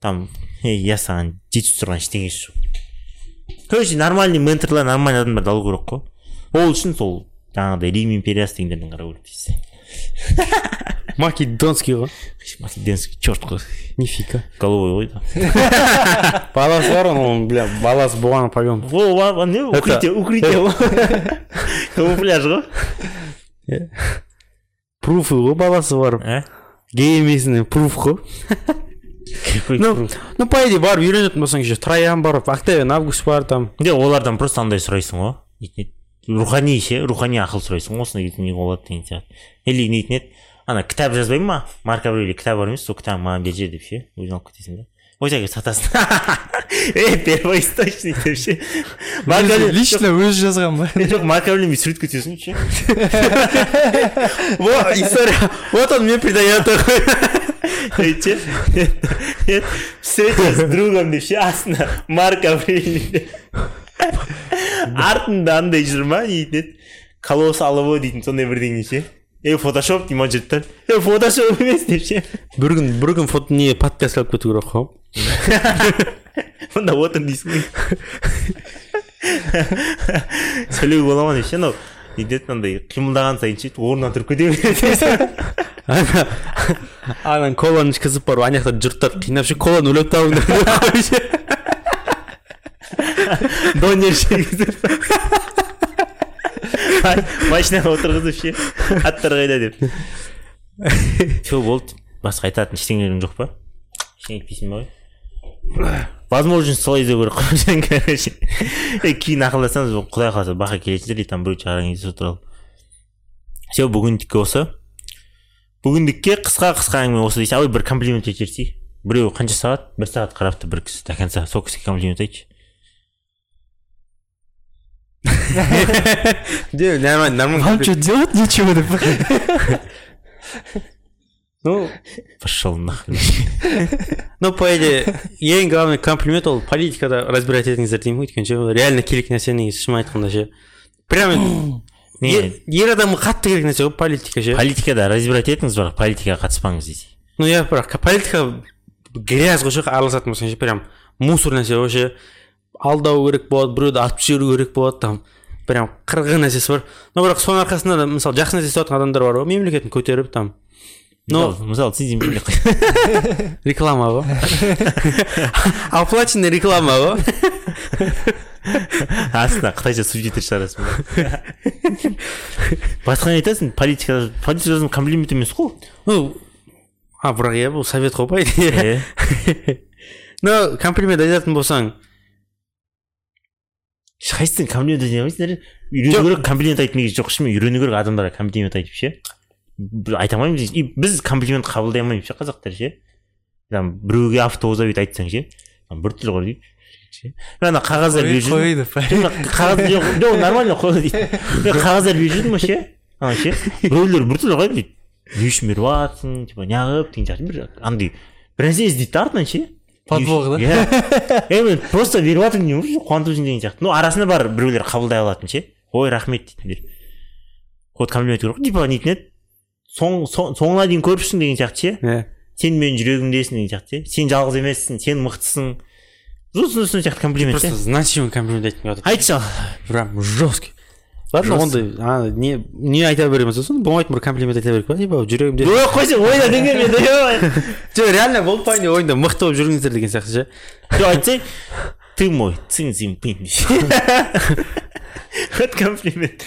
там ей иә саған жетіп тұрған ештеңесі жоқ короче нормальный менторлар нормальный адамдарды алу керек қой ол үшін сол жаңағыдай рим империясы дегендерден қарау керек дейсіз. Македонский ғой. Македонский черт қой нифига. Головой ғой да. Баласы бар оның бля баласы болған по моему о не укрытие укрытие. ғой камуфляж ғой пруфы ғой баласы бар. Ә гей емесіне пруф қой ну ну по идее барып үйренетін болсаң еще троян бар октавиан август бар там де олардан просто андай сұрайсың ғой. Рухани ше рухани ақыл сұрайсың ғой осындай не болады деген сияқты. Или нетін еді ана кітап жазбаймын ма марк аврелий кітабы бар емес сол кітабын маған берші деп ше өзің алып кетесің да ойсаға сатасың. Эй первоисточник деп ше. Лично өзі жазған ба? Жоқ марк аврелиймен суретке түсесің ше. Вот история. Вот он мне придает ше встреча с другом астына марк аврелий артында андай жүр ма дейтін еді колосс алыбы дейтін сондай бірдеңе ше е фотошоп деймін ана жерде е фотошоп емес деп ше бір күн бір күн фото не подкаст алып кету керек қой мында отыр дейсің сөйлеуге бола ма деп ше анау нетеді андай қимылдаған сайын ше орнынан тұрып кете береді ана анан коланы ішкізіп барып ана жақта жұрттарды қинап ше коланы өліп табыңдар ше донер машинаға отырғызып ше аттар қайда деп все болды басқа айтатын ештеңелерің жоқ па ештеңе айтпайсың ба ғой возможность солай іздеу керек қой короче. Е, кейін ақылдасамыз құдай қаласа бақа келесіңдер дейді там біреу шығарған кезде сол туралы все бүгіндікке осы. Бүгіндікке қысқа қысқа әңгіме осы дейсің ой бір комплимент айтып жіберсей біреу қанша сағат? Бір сағат қарапты бір кісі. До конца. Сол кісіге комплимент айтшы. Нормально вам нормально что делать нечего деп ну пошел нахуй. Ну по идее ең главный комплимент ол политикада разбирать етіңіздер деймін ғой өйткені реально керек нәрсе негізі шын айтқанда ше прям ер адамға қатты керек нәрсе ғой политика ше политикада разбирать етіңіз бірақ политикаға қатыспаңыз дейді ну иә бірақ политика грязь ғой ше араласатын болсаң ше прям мусор нәрсе ғой ше алдау керек болады біреуді атып жіберу керек болады там прям қырғын нәрсесі бар но бірақ соның арқасында да мысалы жақсы нәрсе істеп жатқан адамдар бар ғой мемлекетін көтеріп там но мысалы цзиньпин реклама ғой оплаченный реклама ғой астына қытайша субтитр шығарасың ба басқа не айтасың политика политика жазу комплимент емес қой ну а бірақ иә бұл совет қой по идее но комплимент айтатын болсаң ешқайсысын комплимент айта алмайсыңдар үйрену керек комплимент айту негізі жоқ ше үйрену керек адамдарға комплимент айтып ше? Айта алмаймыз и біз комплимент қабылдай алмаймыз ше қазақтар ше там біреуге автобуста бүйтіп айтсаң ше біртүрлі ғой дейді ше ана қағаздар беріп жүрдім қағаз жоқ жоқ нормально қой дейді мен қағаздар беріп жүрдім ше ана ше біреулер біртүрлі ғой дейді не үшін беріп жатрсың типа неғып деген сияқты бір андай бір нәрсе іздейді да артынан ше Подвох, да? иә е мен просто беріп жатырмын деймін ғой қуантып жүрсің деген сияқты. Ну арасында бар біреулер қабылдай алатын ше ой рахмет дейтіндер вот комплимент керек. Типа нетін еді соңына дейін көріпсің деген сияқты ше? Иә сен менің жүрегімдесің деген сияқты ше? Сен жалғыз емессің сен мықтысың. Осындай осындай сияқты комплимент просто значимый комплимент айтып жатыр айтшы ал прям жесткий. Ладно ондай ана не не айта береміз сосын болмайтын бір комплимент айта берейік па типа жүрегімде ой қойшы ойна деген мен жоқ реально болды по идее ойында мықты болып жүріңіздер деген сияқты ше? Жоқ айтсай ты мой цин цзиньпин вот комплимент.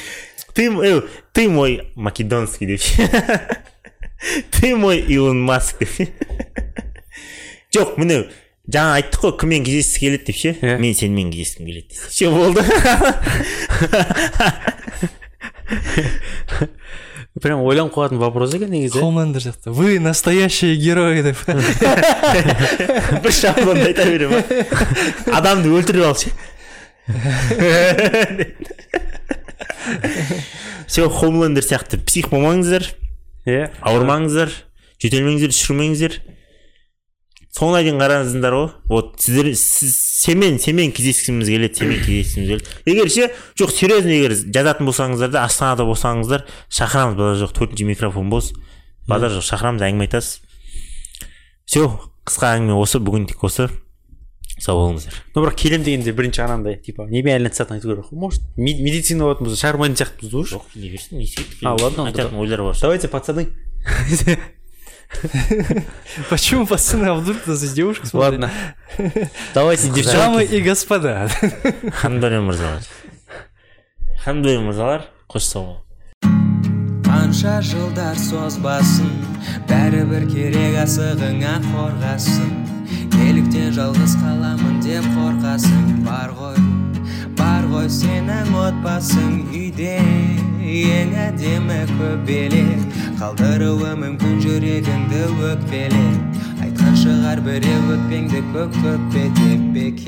Ты э, ты мой македонский деп ше ты мой илон маск. Деп жоқ міне жаңа айттық қой кіммен кездескісі келеді деп ше? Мен сенімен кездескім келеді ше болды. Прям ойланып қалатын вопрос екен негізі. Хомлендер сияқты вы настоящие герои деп. Бір шаблонды айта беремін. А? адамды өлтіріп ал ше. все хомлендер сияқты псих болмаңыздар иә ауырмаңыздар жөтелмеңіздер шірімеңіздер соңына дейін қараңыздар ғой вот сіздер сіз сенмен сенмен кездескіміз келеді сенмен кездескіміз келеді егер ше жоқ серьезно егер жазатын болсаңыздар да астанада болсаңыздар шақырамыз базар жоқ төртінші микрофон бос. Базар жоқ шақырамыз әңгіме айтасыз. Все қысқа әңгіме осы бүгін тек осы. Сау болыңыздар ну бірақ келем дегенде бірінші анандай типа немен айналысатынын айту керек. Қой может медицина болатын болса шығармайтын сияқтымыз ғой жоқ не берсін не істейді А, ладно, айтатын ойлар бар. Давайте пацаны. Почему пацаны, а вдруг нас здесь девушка смотрит? ладно. Давайте Дамы девчонки. И господа. ханбәле мырзалар. Ханбәле мырзалар қош сау қанша жылдар созбасын бәрібір керек асығыңа қорғасын. Неліктен жалғыз қаламын деп қорқасың. Бар ғой бар ғой сенің отбасың үйде. Ең әдемі көбелек қалдыруы мүмкін жүрегіңді өкпелеп айтқан шығар біреу өкпеңді көк көкпе деп бекер